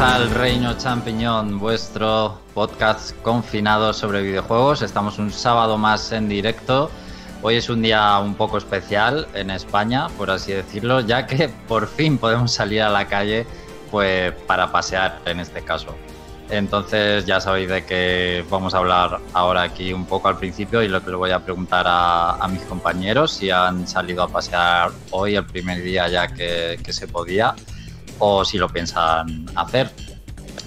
al Reino Champiñón, vuestro podcast confinado sobre videojuegos. Estamos un sábado más en directo. Hoy es un día un poco especial en España, por así decirlo, ya que por fin podemos salir a la calle pues para pasear en este caso. Entonces ya sabéis de que vamos a hablar ahora aquí un poco al principio y lo que le voy a preguntar a, mis compañeros si han salido a pasear hoy el primer día ya que se podía o si lo piensan hacer.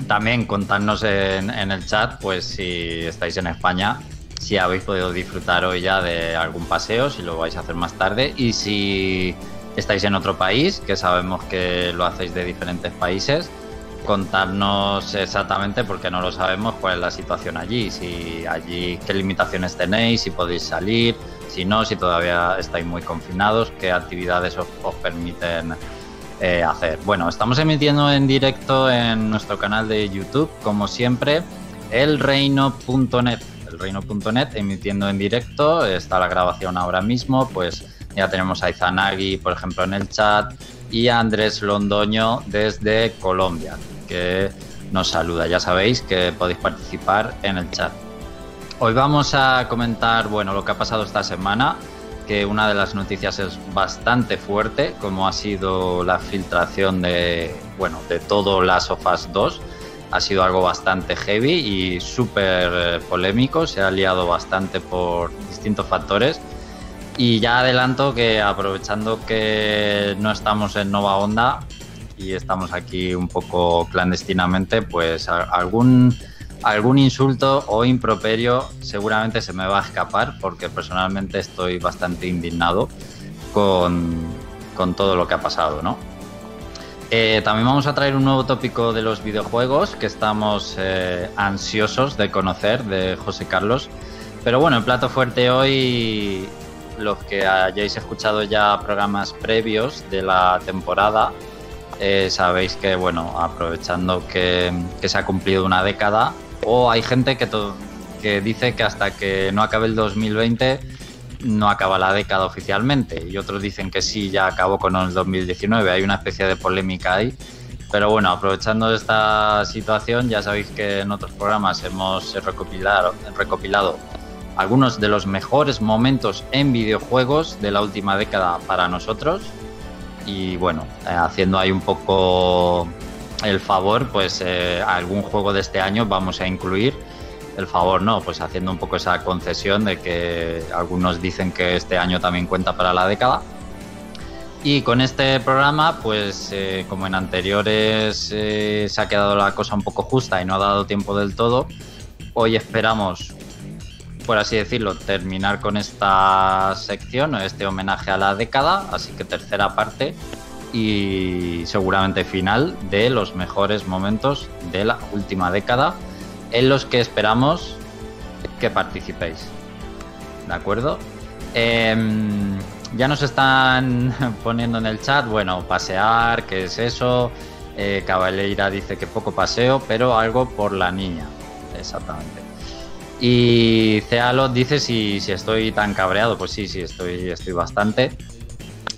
También contadnos en, el chat, pues si estáis en España, si habéis podido disfrutar hoy ya de algún paseo, si lo vais a hacer más tarde y si estáis en otro país, que sabemos que lo hacéis de diferentes países, contadnos exactamente, porque no lo sabemos, cuál es la situación allí, si allí qué limitaciones tenéis, si podéis salir, si no, si todavía estáis muy confinados, qué actividades os permiten eh, hacer. Bueno, estamos emitiendo en directo en nuestro canal de YouTube, como siempre, elreino.net. Elreino.net emitiendo en directo, está la grabación ahora mismo, pues ya tenemos a Izanagi, por ejemplo, en el chat, y a Andrés Londoño desde Colombia, que nos saluda. Ya sabéis que podéis participar en el chat. Hoy vamos a comentar, bueno, lo que ha pasado esta semana que una de las noticias es bastante fuerte, como ha sido la filtración de, bueno, de todo Last of Us 2. Ha sido algo bastante heavy y súper eh, polémico, se ha liado bastante por distintos factores. Y ya adelanto que aprovechando que no estamos en Nova Onda y estamos aquí un poco clandestinamente, pues algún algún insulto o improperio seguramente se me va a escapar porque personalmente estoy bastante indignado con, todo lo que ha pasado, ¿no? Eh, también vamos a traer un nuevo tópico de los videojuegos que estamos eh, ansiosos de conocer de José Carlos. Pero bueno, el plato fuerte hoy, los que hayáis escuchado ya programas previos de la temporada, eh, sabéis que, bueno, aprovechando que, se ha cumplido una década, o hay gente que, que dice que hasta que no acabe el 2020 no acaba la década oficialmente y otros dicen que sí, ya acabó con el 2019. Hay una especie de polémica ahí. Pero bueno, aprovechando esta situación, ya sabéis que en otros programas hemos recopilado, recopilado algunos de los mejores momentos en videojuegos de la última década para nosotros. Y bueno, eh, haciendo ahí un poco el favor, pues eh, algún juego de este año vamos a incluir. El favor no, pues haciendo un poco esa concesión de que algunos dicen que este año también cuenta para la década. Y con este programa, pues eh, como en anteriores eh, se ha quedado la cosa un poco justa y no ha dado tiempo del todo, hoy esperamos, por así decirlo, terminar con esta sección, este homenaje a la década, así que tercera parte y seguramente final de los mejores momentos de la última década en los que esperamos que participéis. ¿De acuerdo? Em, ya nos están poniendo en el chat, bueno, pasear, ¿qué es eso? Eh, Cabaleira dice que poco paseo, pero algo por la niña. Exactamente. Y Cealo dice si, si estoy tan cabreado. Pues sí, sí, estoy, estoy bastante.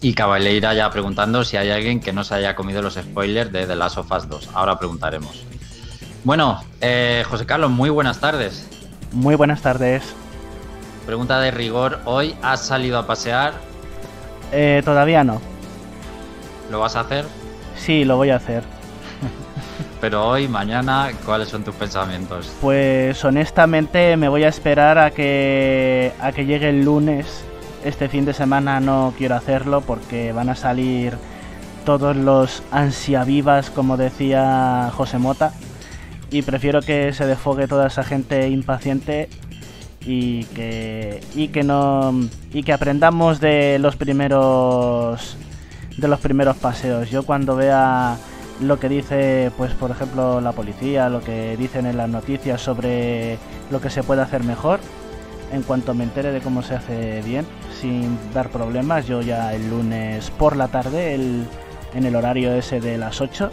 Y Cabaleira ya preguntando si hay alguien que no se haya comido los spoilers de The Last of Us 2. Ahora preguntaremos. Bueno, eh, José Carlos, muy buenas tardes. Muy buenas tardes. Pregunta de rigor, ¿hoy has salido a pasear? Eh, todavía no. ¿Lo vas a hacer? Sí, lo voy a hacer. Pero hoy, mañana, ¿cuáles son tus pensamientos? Pues honestamente me voy a esperar a que, a que llegue el lunes este fin de semana no quiero hacerlo porque van a salir todos los ansiavivas, como decía José Mota, y prefiero que se defogue toda esa gente impaciente y que y que no y que aprendamos de los primeros de los primeros paseos. Yo cuando vea lo que dice, pues por ejemplo, la policía, lo que dicen en las noticias sobre lo que se puede hacer mejor, en cuanto me entere de cómo se hace bien, sin dar problemas. Yo ya el lunes por la tarde, en el horario ese de las 8,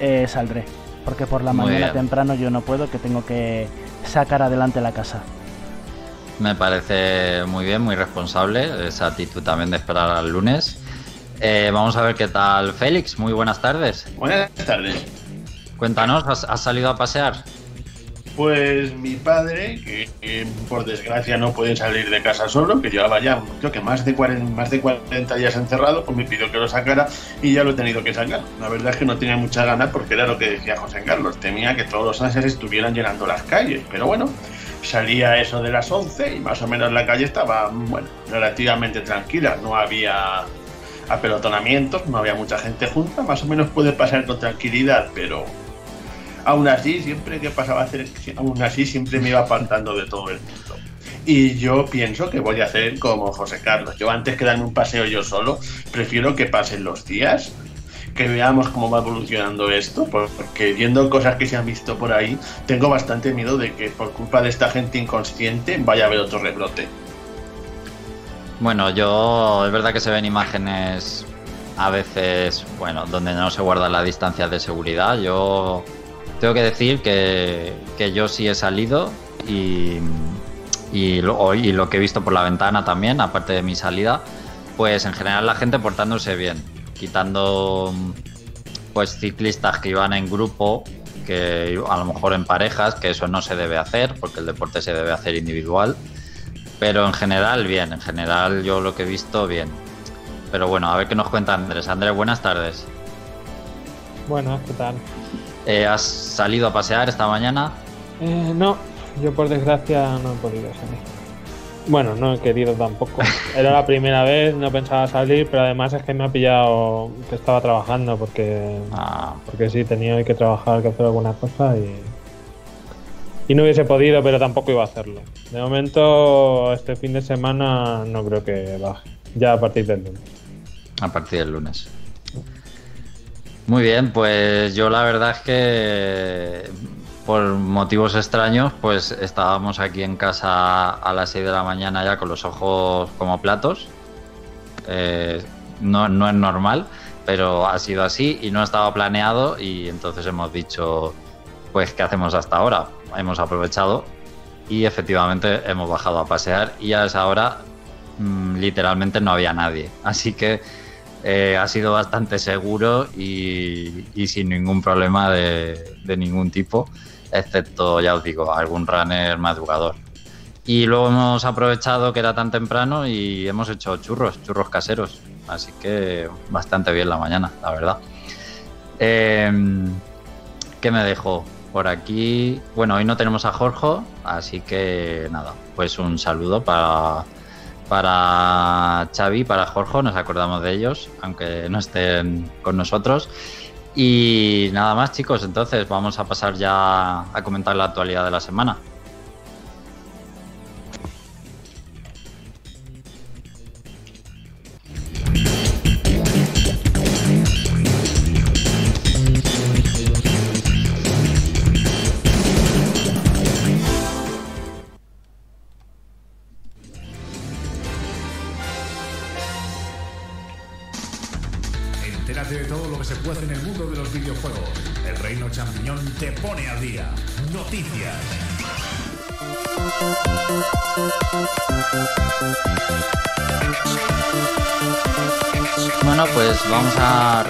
eh, saldré. Porque por la mañana temprano yo no puedo, que tengo que sacar adelante la casa. Me parece muy bien, muy responsable esa actitud también de esperar al lunes. Eh, vamos a ver qué tal Félix. Muy buenas tardes. Buenas tardes. Cuéntanos, ¿has, salido a pasear? Pues mi padre, que, por desgracia no puede salir de casa solo, que llevaba ya creo que más de 40, más de 40 días encerrado, pues me pidió que lo sacara y ya lo he tenido que sacar. La verdad es que no tenía mucha ganas porque era lo que decía José Carlos, temía que todos los ángeles estuvieran llenando las calles, pero bueno, salía eso de las 11 y más o menos la calle estaba, bueno, relativamente tranquila, no había apelotonamientos, no había mucha gente junta, más o menos puede pasar con tranquilidad, pero aún así, siempre que pasaba a hacer, aún así siempre me iba apartando de todo el mundo. Y yo pienso que voy a hacer como José Carlos. Yo antes que darme un paseo yo solo, prefiero que pasen los días, que veamos cómo va evolucionando esto, porque viendo cosas que se han visto por ahí, tengo bastante miedo de que por culpa de esta gente inconsciente vaya a haber otro rebrote. Bueno, yo es verdad que se ven imágenes a veces, bueno, donde no se guarda la distancia de seguridad. Yo tengo que decir que, yo sí he salido y, y, lo, y lo que he visto por la ventana también, aparte de mi salida, pues en general la gente portándose bien, quitando pues ciclistas que iban en grupo, que a lo mejor en parejas, que eso no se debe hacer, porque el deporte se debe hacer individual. Pero en general, bien. En general, yo lo que he visto, bien. Pero bueno, a ver qué nos cuenta Andrés. Andrés, buenas tardes. Buenas, ¿qué tal? Eh, ¿Has salido a pasear esta mañana? Eh, no, yo por desgracia no he podido salir. Bueno, no he querido tampoco. Era la primera vez, no pensaba salir, pero además es que me ha pillado que estaba trabajando porque, ah. porque sí, tenía que trabajar, que hacer alguna cosa y, y no hubiese podido, pero tampoco iba a hacerlo. De momento, este fin de semana no creo que baje. Ya a partir del lunes. A partir del lunes. Muy bien, pues yo la verdad es que por motivos extraños, pues estábamos aquí en casa a las 6 de la mañana ya con los ojos como platos. Eh, no, no es normal, pero ha sido así y no estaba planeado y entonces hemos dicho, pues, ¿qué hacemos hasta ahora? hemos aprovechado y efectivamente hemos bajado a pasear y a esa hora mm, literalmente no había nadie. Así que eh, ha sido bastante seguro y, sin ningún problema de, ningún tipo, excepto, ya os digo, algún runner madrugador. Y luego hemos aprovechado que era tan temprano y hemos hecho churros, churros caseros. Así que bastante bien la mañana, la verdad. Em, ¿Qué me dejó? por aquí. Bueno, hoy no tenemos a Jorge, así que nada, pues un saludo para, para Xavi, para Jorge, nos acordamos de ellos, aunque no estén con nosotros. Y nada más chicos, entonces vamos a pasar ya a comentar la actualidad de la semana.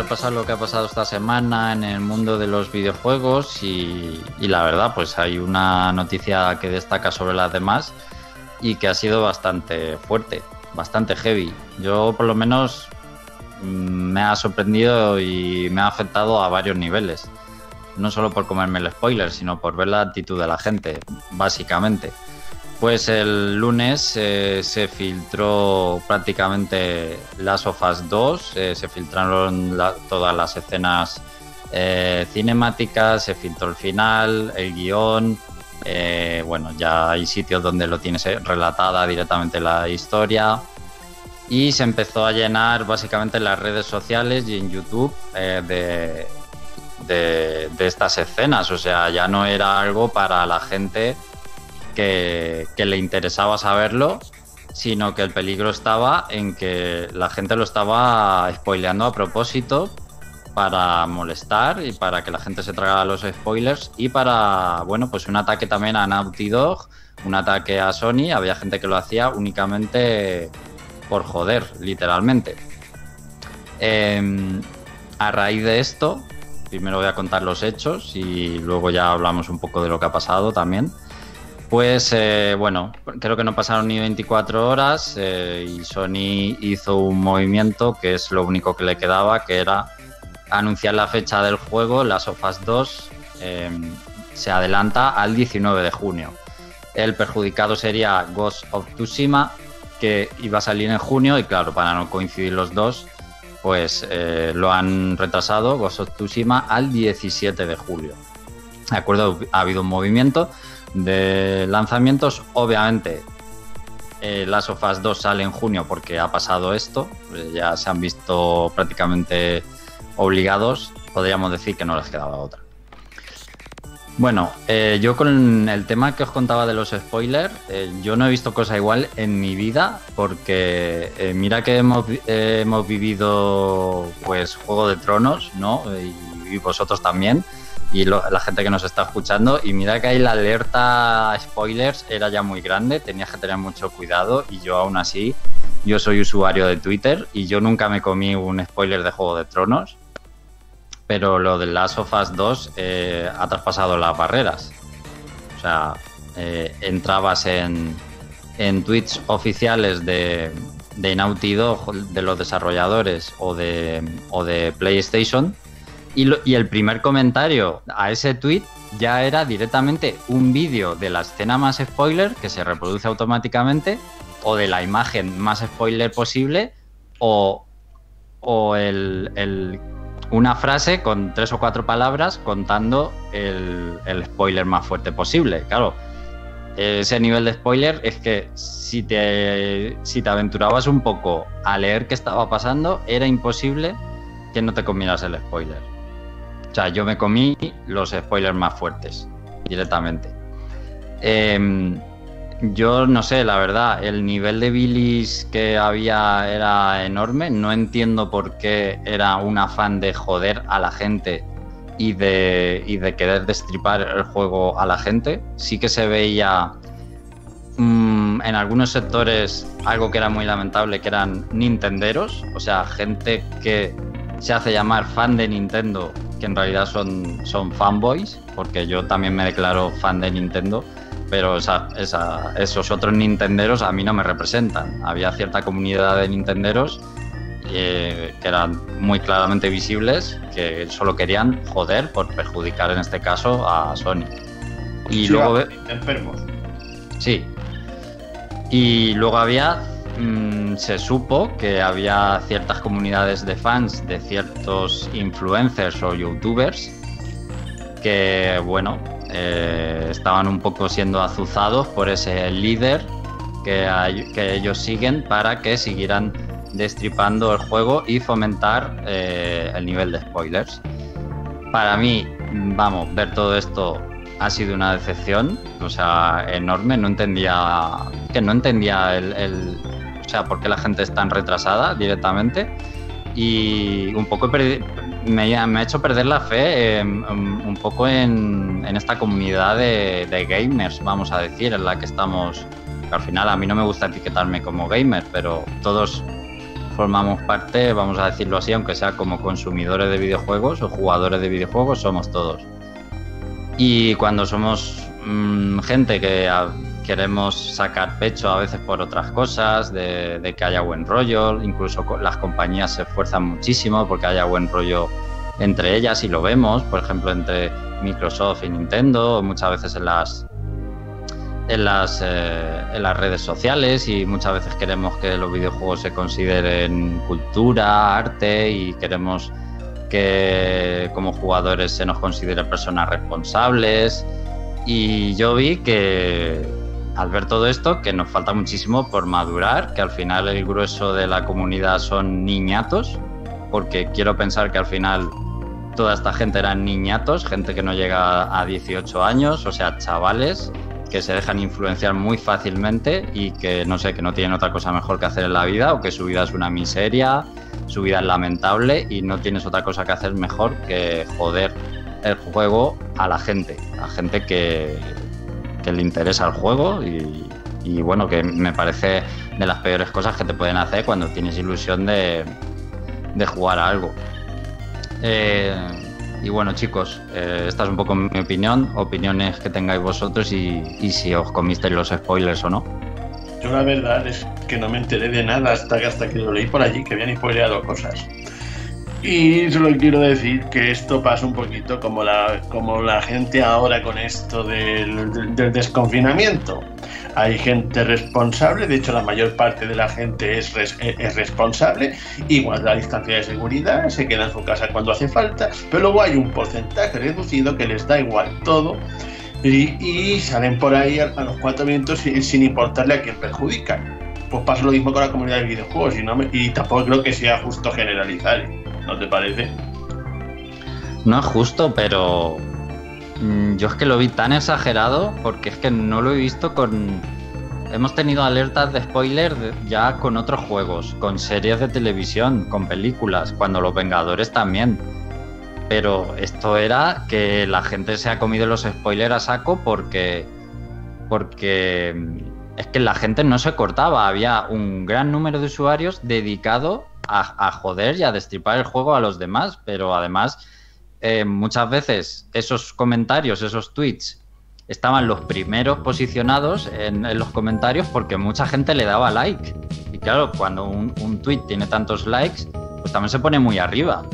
Repasar lo que ha pasado esta semana en el mundo de los videojuegos y, la verdad, pues hay una noticia que destaca sobre las demás y que ha sido bastante fuerte, bastante heavy. Yo por lo menos mm, me ha sorprendido y me ha afectado a varios niveles. No solo por comerme el spoiler, sino por ver la actitud de la gente, básicamente. Pues el lunes eh, se filtró prácticamente Las Ofas 2, eh, se filtraron todas las escenas eh, cinemáticas, se filtró el final, el guion, bueno, ya hay sitios donde lo tienes relatada directamente la historia. Y se empezó a llenar básicamente en las redes sociales y en YouTube de, de estas escenas, o sea, ya no era algo para la gente que, le interesaba saberlo, sino que el peligro estaba en que la gente lo estaba spoileando a propósito para molestar y para que la gente se tragara los spoilers y para, bueno, pues un ataque también a Naughty Dog, un ataque a Sony, había gente que lo hacía únicamente por joder, literalmente. Em, a raíz de esto, primero voy a contar los hechos y luego ya hablamos un poco de lo que ha pasado también. Pues eh, bueno, creo que no pasaron ni 24 horas eh, y Sony hizo un movimiento que es lo único que le quedaba, que era anunciar la fecha del juego, las Us 2 em, se adelanta al 19 de junio. El perjudicado sería Ghost of Tsushima, que iba a salir en junio y claro, para no coincidir los dos, pues eh, lo han retrasado, Ghost of Tsushima, al 17 de julio. De acuerdo, ha habido un movimiento de lanzamientos. Obviamente, eh, Last of Us 2 sale en junio porque ha pasado esto. Eh, ya se han visto prácticamente obligados. Podríamos decir que no les quedaba otra. Bueno, eh, yo con el tema que os contaba de los spoilers, eh, yo no he visto cosa igual en mi vida porque mira que hemos, vivido pues Juego de Tronos, ¿no? Y vosotros también y la gente que nos está escuchando. Y mira que ahí la alerta spoilers era ya muy grande, tenías que tener mucho cuidado y yo aún así, yo soy usuario de Twitter y yo nunca me comí un spoiler de Juego de Tronos, pero lo de Last of Us 2 eh, ha traspasado las barreras. O sea, eh, entrabas en, en tweets oficiales de, de Naughty Dog, de los desarrolladores o de, o de PlayStation, y, el primer comentario a ese tweet ya era directamente un vídeo de la escena más spoiler que se reproduce automáticamente o de la imagen más spoiler posible o, el, una frase con tres o cuatro palabras contando el, el, spoiler más fuerte posible. Claro, ese nivel de spoiler es que si te, si te aventurabas un poco a leer qué estaba pasando, era imposible que no te comieras el spoiler. O sea, yo me comí los spoilers más fuertes directamente. Eh, yo no sé, la verdad, el nivel de bilis que había era enorme. No entiendo por qué era un afán de joder a la gente y de, y de querer destripar el juego a la gente. Sí que se veía mmm, en algunos sectores algo que era muy lamentable, que eran nintenderos, o sea, gente que se hace llamar fan de Nintendo que en realidad son, son fanboys, porque yo también me declaro fan de Nintendo, pero esa, esa, esos otros nintenderos a mí no me representan. Había cierta comunidad de nintenderos eh, que eran muy claramente visibles, que solo querían joder por perjudicar en este caso a Sony. Y Sí, luego... enfermos. Sí. Y luego había mm, se supo que había ciertas comunidades de fans de ciertos influencers o youtubers que, bueno, eh, estaban un poco siendo azuzados por ese líder que, ellos siguen para que siguieran destripando el juego y fomentar eh, el nivel de spoilers. Para mí, vamos, ver todo esto ha sido una decepción, o sea, enorme. No entendía que no entendía el, sea, por qué la gente es tan retrasada directamente y un poco me, me ha hecho perder la fe eh, un, un poco en, esta comunidad de, gamers, vamos a decir, en la que estamos. al final a mí no me gusta etiquetarme como gamer, pero todos formamos parte, vamos a decirlo así, aunque sea como consumidores de videojuegos o jugadores de videojuegos, somos todos. Y cuando somos mm, gente que queremos sacar pecho a veces por otras cosas, de, que haya buen rollo, incluso las compañías se esfuerzan muchísimo porque haya buen rollo entre ellas y lo vemos, por ejemplo, entre Microsoft y Nintendo, muchas veces en las en las, eh, en las redes sociales y muchas veces queremos que los videojuegos se consideren cultura, arte y queremos que como jugadores se nos considere personas responsables. Y yo vi que al ver todo esto, que nos falta muchísimo por madurar, que al final el grueso de la comunidad son niñatos, porque quiero pensar que al final toda esta gente eran niñatos, gente que no llega a 18 años, o sea, chavales que se dejan influenciar muy fácilmente y que no sé, que no tienen otra cosa mejor que hacer en la vida o que su vida es una miseria, su vida es lamentable y no tienes otra cosa que hacer mejor que joder el juego a la gente, a gente que, que le interesa el juego y, y, bueno, que me parece de las peores cosas que te pueden hacer cuando tienes ilusión de, de jugar a algo. Eh, Y bueno, chicos, eh, esta es un poco mi opinión, opiniones que tengáis vosotros y, si os comisteis los spoilers o no. Yo la verdad es que no me enteré de nada hasta que, hasta que lo leí por allí, que habían spoileado cosas. Y solo quiero decir que esto pasa un poquito como la, como la gente ahora con esto del, del- desconfinamiento. Hay gente responsable, de hecho la mayor parte de la gente es, res- es responsable guarda la distancia de seguridad, se queda en su casa cuando hace falta, pero luego hay un porcentaje reducido que les da igual todo y, y salen por ahí a, a los cuatro vientos sin, sin importarle a quién perjudican. Pues pasa lo mismo con la comunidad de videojuegos y, no me- y tampoco creo que sea justo generalizar, ¿no te parece? No es justo, pero mm, yo es que lo vi tan exagerado porque es que no lo he visto con... Hemos tenido alertas de spoiler ya con otros juegos, con series de televisión, con películas, cuando los Vengadores también. Pero esto era que la gente se ha comido los spoilers a saco porque... Porque mm, es que la gente no se cortaba. Había un gran número de usuarios dedicado a, joder y a destripar el juego a los demás. Pero además eh, muchas veces esos comentarios, esos tweets, estaban los primeros posicionados en, en los comentarios porque mucha gente le daba like. Y claro, cuando un, un tweet tiene tantos likes, pues también se pone muy arriba.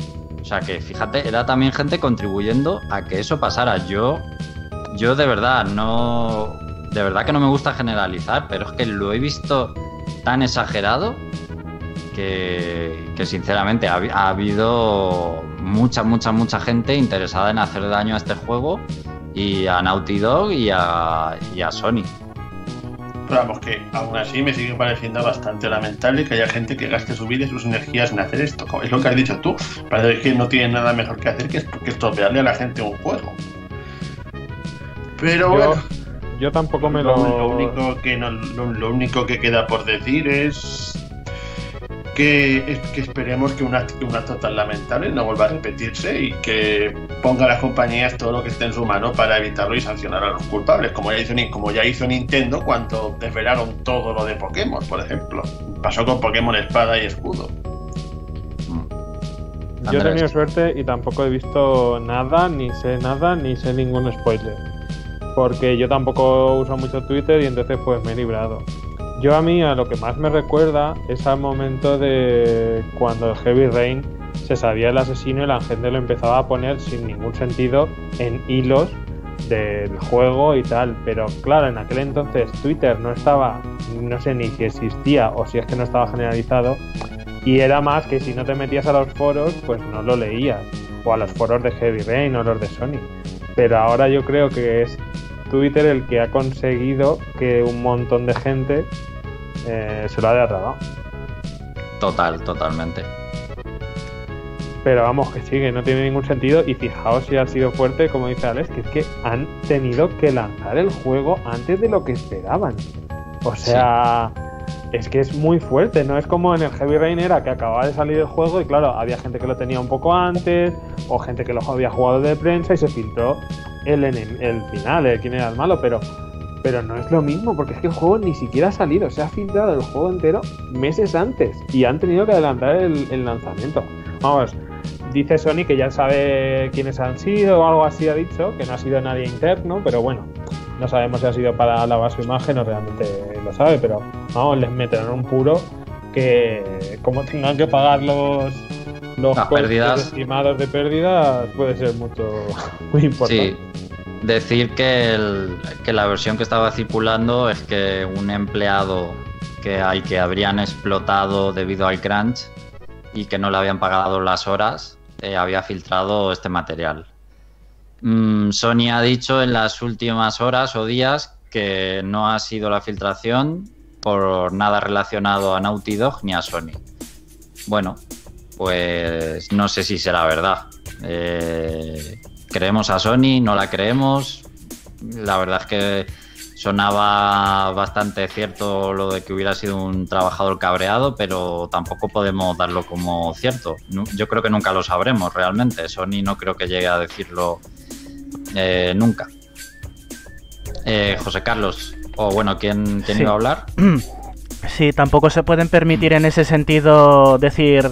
O sea que fíjate, era también gente contribuyendo a que eso pasara. Yo, yo de verdad no, de verdad que no me gusta generalizar, pero es que lo he visto tan exagerado que, que sinceramente ha, habi- ha habido mucha, mucha, mucha gente interesada en hacer daño a este juego y a Naughty Dog y a, y a Sony. Pero vamos, que aún así me sigue pareciendo bastante lamentable que haya gente que gaste su vida y sus energías en hacer esto. Es lo que has dicho tú. Parece que no tiene nada mejor que hacer que, que estropearle a la gente un juego. Pero Yo, bueno, yo tampoco me lo, lo. lo único que no- lo, lo único que queda por decir es que, que esperemos que un, acto, un tan lamentable no vuelva a repetirse y que ponga a las compañías todo lo que esté en su mano para evitarlo y sancionar a los culpables, como ya hizo, como ya hizo Nintendo cuando desvelaron todo lo de Pokémon, por ejemplo. Pasó con Pokémon Espada y Escudo. Yo he tenido suerte y tampoco he visto nada, ni sé nada, ni sé ningún spoiler. Porque yo tampoco uso mucho Twitter y entonces pues me he librado. Yo a mí a lo que más me recuerda es al momento de cuando Heavy Rain se sabía el asesino y la gente lo empezaba a poner sin ningún sentido en hilos del juego y tal. Pero claro, en aquel entonces Twitter no estaba, no sé ni si existía o si es que no estaba generalizado. Y era más que si no te metías a los foros, pues no lo leías. O a los foros de Heavy Rain o los de Sony. Pero ahora yo creo que es Twitter el que ha conseguido que un montón de gente eh, se lo haya tragado. Total, totalmente. Pero vamos, que sí, que no tiene ningún sentido. Y fijaos si ha sido fuerte, como dice Alex, que es que han tenido que lanzar el juego antes de lo que esperaban. O sea, es que es muy fuerte, ¿no? Es como en el Heavy Rain era que acababa de salir el juego y claro, había gente que lo tenía un poco antes, o gente que lo había jugado de prensa y se filtró el, el final, el quién era el malo, pero, pero no es lo mismo, porque es que el juego ni siquiera ha salido, se ha filtrado el juego entero meses antes y han tenido que adelantar el, el lanzamiento. Vamos, dice Sony que ya sabe quiénes han sido o algo así ha dicho, que no ha sido nadie interno, pero bueno, no sabemos si ha sido para lavar su imagen o realmente lo sabe, pero vamos, les meterán un puro que como tengan que pagar los los Las pérdidas. estimados de pérdidas puede ser mucho muy importante. Sí, decir que, el- que la versión que estaba circulando es que un empleado que al que habrían explotado debido al crunch y que no le habían pagado las horas eh, había filtrado este material. Mm, Sony ha dicho en las últimas horas o días que no ha sido la filtración por nada relacionado a Naughty Dog ni a Sony. Bueno, pues no sé si será verdad. Eh, ¿Creemos a Sony? ¿No la creemos? La verdad es que sonaba bastante cierto lo de que hubiera sido un trabajador cabreado, pero tampoco podemos darlo como cierto. Yo creo que nunca lo sabremos realmente. Sony no creo que llegue a decirlo eh, nunca. Eh, José Carlos, o bueno, ¿quién, quién Sí. iba a hablar? Sí, tampoco se pueden permitir en ese sentido decir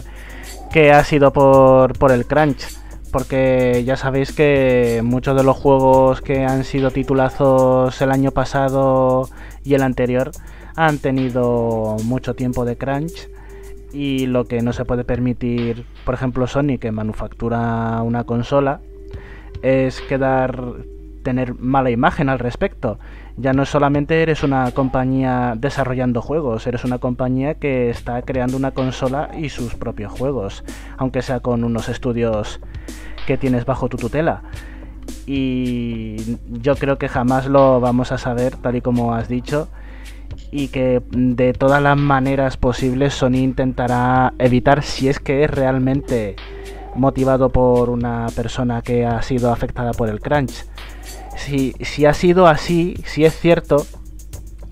que ha sido por, por el crunch. porque ya sabéis que muchos de los juegos que han sido titulazos el año pasado y el anterior han tenido mucho tiempo de crunch y lo que no se puede permitir, por ejemplo, Sony que manufactura una consola es quedar tener mala imagen al respecto. Ya no solamente eres una compañía desarrollando juegos, eres una compañía que está creando una consola y sus propios juegos, aunque sea con unos estudios que tienes bajo tu tutela. Y yo creo que jamás lo vamos a saber, tal y como has dicho, y que de todas las maneras posibles Sony intentará evitar si es que es realmente motivado por una persona que ha sido afectada por el crunch si, ha sido así, si es cierto,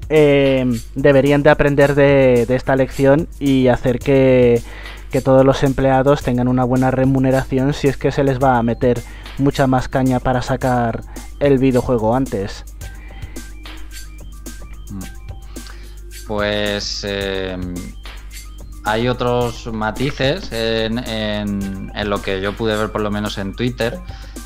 eh, deberían de aprender de, esta lección y hacer que, que, todos los empleados tengan una buena remuneración si es que se les va a meter mucha más caña para sacar el videojuego antes. Pues eh, hay otros matices en, lo que yo pude ver por lo menos en Twitter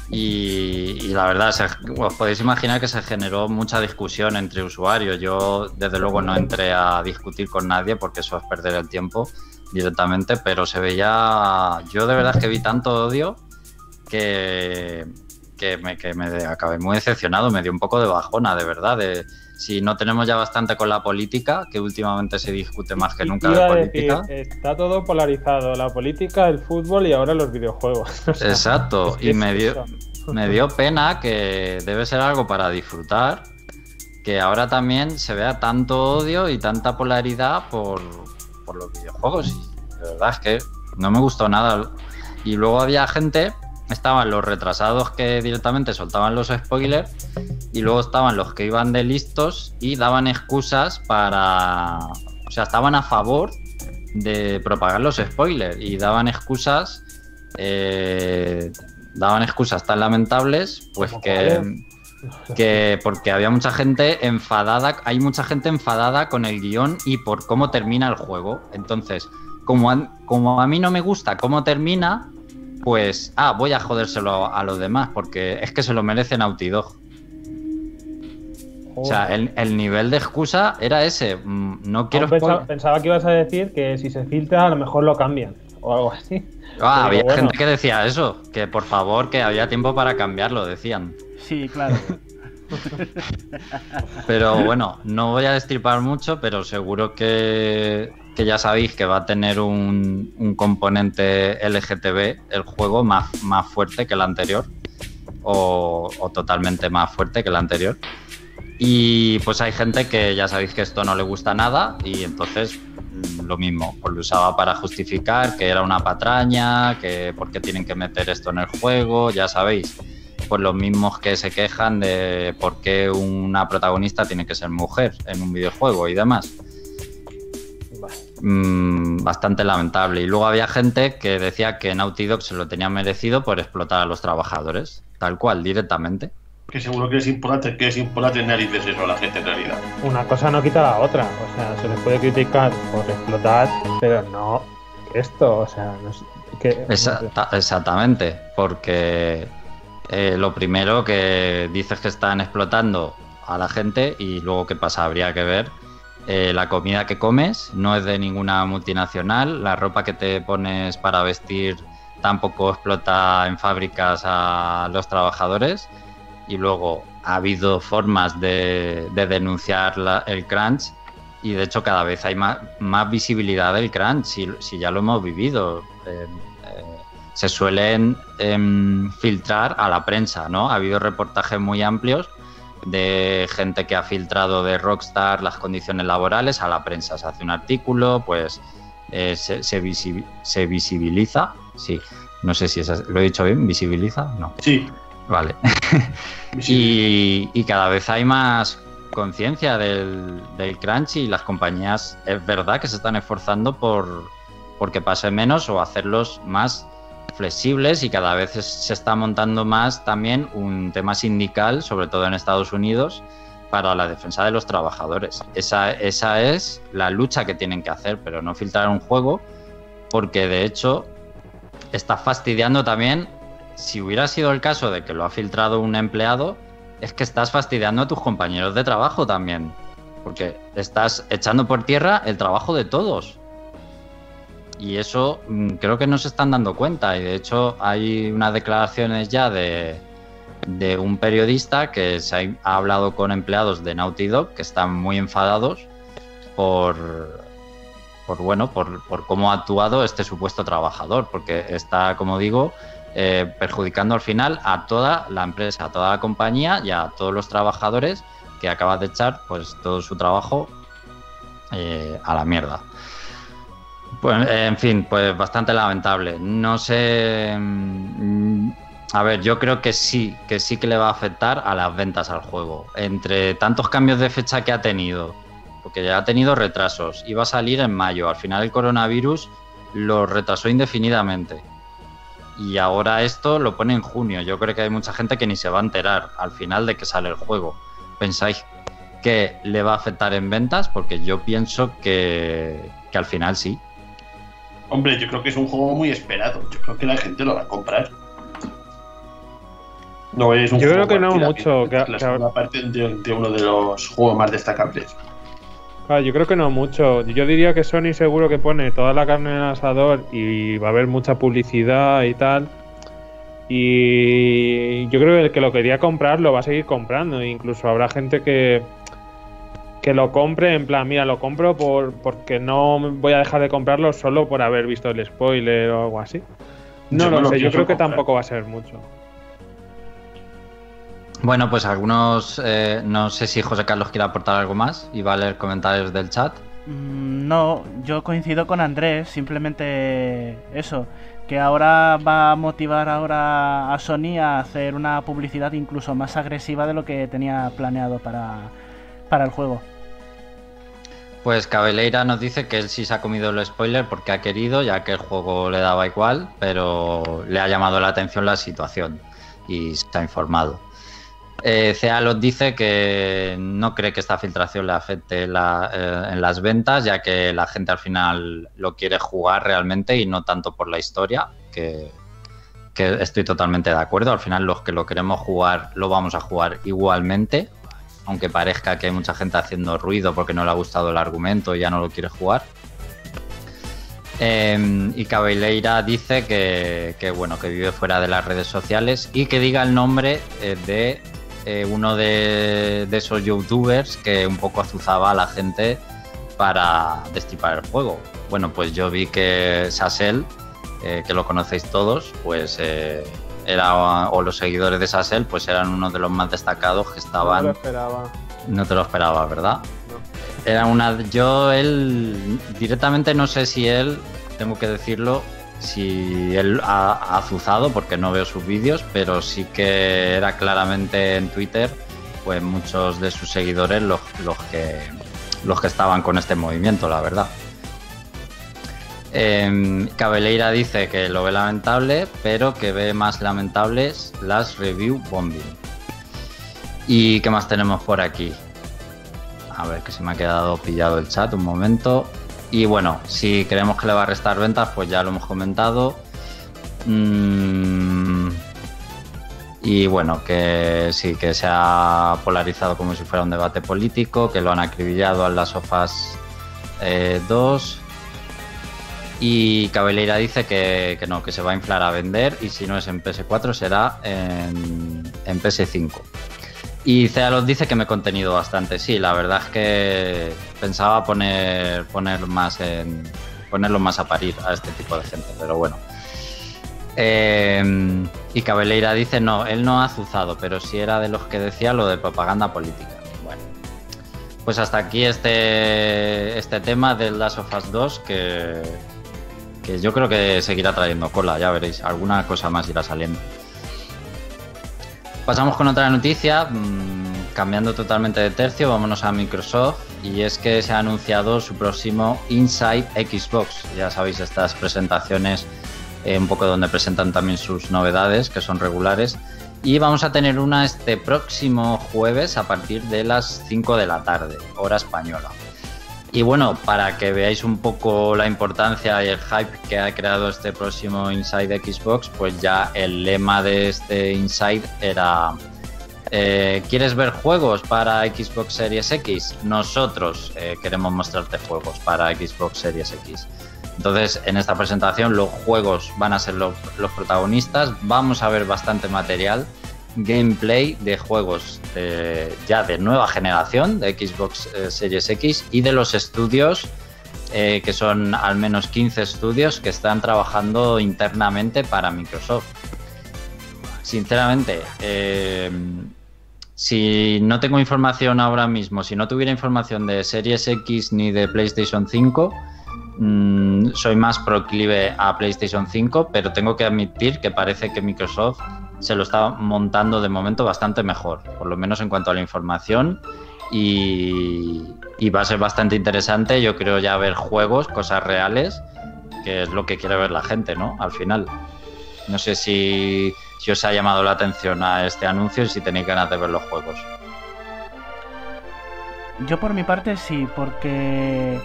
y, la verdad, os podéis imaginar que se generó mucha discusión entre usuarios. Yo, desde luego, no entré a discutir con nadie porque eso es perder el tiempo directamente, pero se veía. Yo, de verdad, que vi tanto odio que, que, me, que me acabé muy decepcionado. Me dio un poco de bajona, de verdad. De, si no tenemos ya bastante con la política, que últimamente se discute más que nunca de política. está todo polarizado, la política, el fútbol y ahora los videojuegos. Exacto, y me dio, me dio pena que debe ser algo para disfrutar, que ahora también se vea tanto odio y tanta polaridad por, por los videojuegos. Y de verdad es que no me gustó nada. Y luego había gente estaban los retrasados que directamente soltaban los spoilers y luego estaban los que iban de listos y daban excusas para... O sea, estaban a favor de propagar los spoilers y daban excusas... Eh, daban excusas tan lamentables pues que, que porque había mucha gente enfadada, hay mucha gente enfadada con el guion y por cómo termina el juego. Entonces, como como a mí no me gusta cómo termina, pues, ah, voy a jodérselo a los demás, porque es que se lo merece Naughty Dog. O sea, el, nivel de excusa era ese. Mm, no quiero. pensaba, que ibas a decir que si se filtra, a lo mejor lo cambian o algo así. Ah, había gente que decía eso, que por favor, que había tiempo para cambiarlo, decían. Sí, claro. pero bueno, no voy a destripar mucho, pero seguro que que ya sabéis que va a tener un, componente LGTB el juego más, más fuerte que el anterior o, totalmente más fuerte que el anterior. Y pues hay gente que ya sabéis que esto no le gusta nada y entonces mm, lo mismo, pues lo usaba para justificar que era una patraña, que por qué tienen que meter esto en el juego, ya sabéis, pues los mismos que se quejan de por qué una protagonista tiene que ser mujer en un videojuego y demás. Mm, bastante lamentable. Y luego había gente que decía que Naughty Dog se lo tenía merecido por explotar a los trabajadores, tal cual, directamente. Que seguro que es importante, que es importante narices eso a la gente en realidad. Una cosa no quita la otra, o sea, se les puede criticar por explotar, pero no esto, o sea, no que, exactamente, porque eh, lo primero que dices que están explotando a la gente y luego qué pasa, habría que ver eh, la comida que comes no es de ninguna multinacional, la ropa que te pones para vestir tampoco explota en fábricas a los trabajadores y luego ha habido formas de, denunciar el crunch y de hecho cada vez hay más, visibilidad del crunch, si, ya lo hemos vivido. Eh, se suelen em, filtrar a la prensa, ¿no? Ha habido reportajes muy amplios de gente que ha filtrado de Rockstar las condiciones laborales a la prensa. Se hace un artículo, pues eh, se, se, visibiliza. Sí, no sé si lo he dicho bien, visibiliza, no. Sí. Vale. y, y, cada vez hay más conciencia del, del, crunch y las compañías es verdad que se están esforzando por porque pase menos o hacerlos más flexibles y cada vez se está montando más también un tema sindical, sobre todo en Estados Unidos, para la defensa de los trabajadores. Esa, esa es la lucha que tienen que hacer, pero no filtrar un juego, porque de hecho está fastidiando también si hubiera sido el caso de que lo ha filtrado un empleado, es que estás fastidiando a tus compañeros de trabajo también. Porque estás echando por tierra el trabajo de todos. Y eso mm, creo que no se están dando cuenta. Y de hecho hay unas declaraciones ya de, un periodista que se ha, hablado con empleados de Naughty que están muy enfadados por, por bueno, por, por cómo ha actuado este supuesto trabajador, porque está, como digo, eh, perjudicando al final a toda la empresa, a toda la compañía y a todos los trabajadores que acaba de echar pues todo su trabajo eh, a la mierda. Pues, en fin, pues bastante lamentable. No sé. mm, A ver, yo creo que sí, que sí que le va a afectar a las ventas al juego. Entre tantos cambios de fecha que ha tenido, porque ya ha tenido retrasos, iba a salir en mayo, al final el coronavirus lo retrasó indefinidamente. Y ahora esto lo pone en junio. Yo creo que hay mucha gente que ni se va a enterar al final de que sale el juego. ¿Pensáis que le va a afectar en ventas? Porque yo pienso que, que al final sí. Hombre, yo creo que es un juego muy esperado. Yo creo que la gente lo va a comprar. No es un Yo juego creo que no mucho, que- la segunda parte de, de uno de los juegos más destacables. Ah, yo creo que no mucho. Yo diría que Sony seguro que pone toda la carne en el asador y va a haber mucha publicidad y tal. Y yo creo que el que lo quería comprar lo va a seguir comprando. Incluso habrá gente que, que lo compre en plan, mira, lo compro por, porque no voy a dejar de comprarlo solo por haber visto el spoiler o algo así. No Yo lo no lo sé, yo creo que comprar. tampoco va a ser mucho. Bueno, pues algunos, eh, no sé si José Carlos quiere aportar algo más y va a leer comentarios del chat. Mm, No, yo coincido con Andrés, simplemente eso, que ahora va a motivar ahora a Sony a hacer una publicidad incluso más agresiva de lo que tenía planeado para, para el juego. Pues Cabeleira nos dice que él sí se ha comido el spoiler porque ha querido, ya que el juego le daba igual, pero le ha llamado la atención la situación y se ha informado. Eh, Cealos dice que no cree que esta filtración le afecte la- eh, en las ventas, ya que la gente al final lo quiere jugar realmente y no tanto por la historia, que, que estoy totalmente de acuerdo. Al final los que lo queremos jugar lo vamos a jugar igualmente, aunque parezca que hay mucha gente haciendo ruido porque no le ha gustado el argumento y ya no lo quiere jugar. Eh, y Cabeleira dice que, bueno que vive fuera de las redes sociales y que diga el nombre eh, de eh, uno de, de esos youtubers que un poco azuzaba a la gente para destripar el juego. Bueno, pues yo vi que Sassel, eh, que lo conocéis todos, pues era o los seguidores de Sassel, pues eran uno de los más destacados que estaban. No lo esperaba. No te lo esperaba, ¿verdad? No. Era una. Yo, él. Directamente no sé si él, tengo que decirlo, si él ha, ha azuzado, porque no veo sus vídeos, pero sí que era claramente en Twitter, pues muchos de sus seguidores los, los que los que estaban con este movimiento, la verdad. Eh, Cabeleira dice que lo ve lamentable, pero que ve más lamentables las review bombing. ¿Y qué más tenemos por aquí? A ver, que se me ha quedado pillado el chat un momento. Y bueno, si creemos que le va a restar ventas, pues ya lo hemos comentado. Mm, y bueno, que sí, que se ha polarizado como si fuera un debate político, que lo han acribillado a las sofás 2. Y Cabeleira dice que, no, que se va a inflar a vender y si no es en PS4 será en, en PS5. Y Cealos dice que me he contenido bastante. Sí, la verdad es que pensaba poner, más en, ponerlo más a parir a este tipo de gente, pero bueno. Eh, y Cabeleira dice, no, él no ha azuzado, pero sí era de los que decía lo de propaganda política. Bueno, pues hasta aquí este, este tema del Last of Us 2 que, yo creo que seguirá trayendo cola, ya veréis, alguna cosa más irá saliendo. Pasamos con otra noticia, mmm, cambiando totalmente de tercio, vámonos a Microsoft y es que se ha anunciado su próximo Inside Xbox. Ya sabéis, estas presentaciones eh, un poco donde presentan también sus novedades, que son regulares. Y vamos a tener una este próximo jueves a partir de las 5 de la tarde, hora española. Y bueno, para que veáis un poco la importancia y el hype que ha creado este próximo Inside Xbox, pues ya el lema de este Inside era eh, ¿Quieres ver juegos para Xbox Series X? Nosotros eh, queremos mostrarte juegos para Xbox Series X. Entonces, en esta presentación los juegos van a ser los, protagonistas. Vamos a ver bastante material, gameplay de juegos ya de nueva generación de Xbox eh, Series X y de los estudios, que son al menos 15 estudios que están trabajando internamente para Microsoft. Sinceramente, si no tengo información ahora mismo, si no tuviera información de Series X ni de PlayStation 5, mm, soy más proclive a PlayStation 5, pero tengo que admitir que parece que Microsoft se lo está montando de momento bastante mejor, por lo menos en cuanto a la información. Y, y va a ser bastante interesante, yo creo, ya ver juegos, cosas reales, que es lo que quiere ver la gente, ¿no? Al final. No sé si si os ha llamado la atención a este anuncio y si tenéis ganas de ver los juegos. Yo por mi parte sí, porque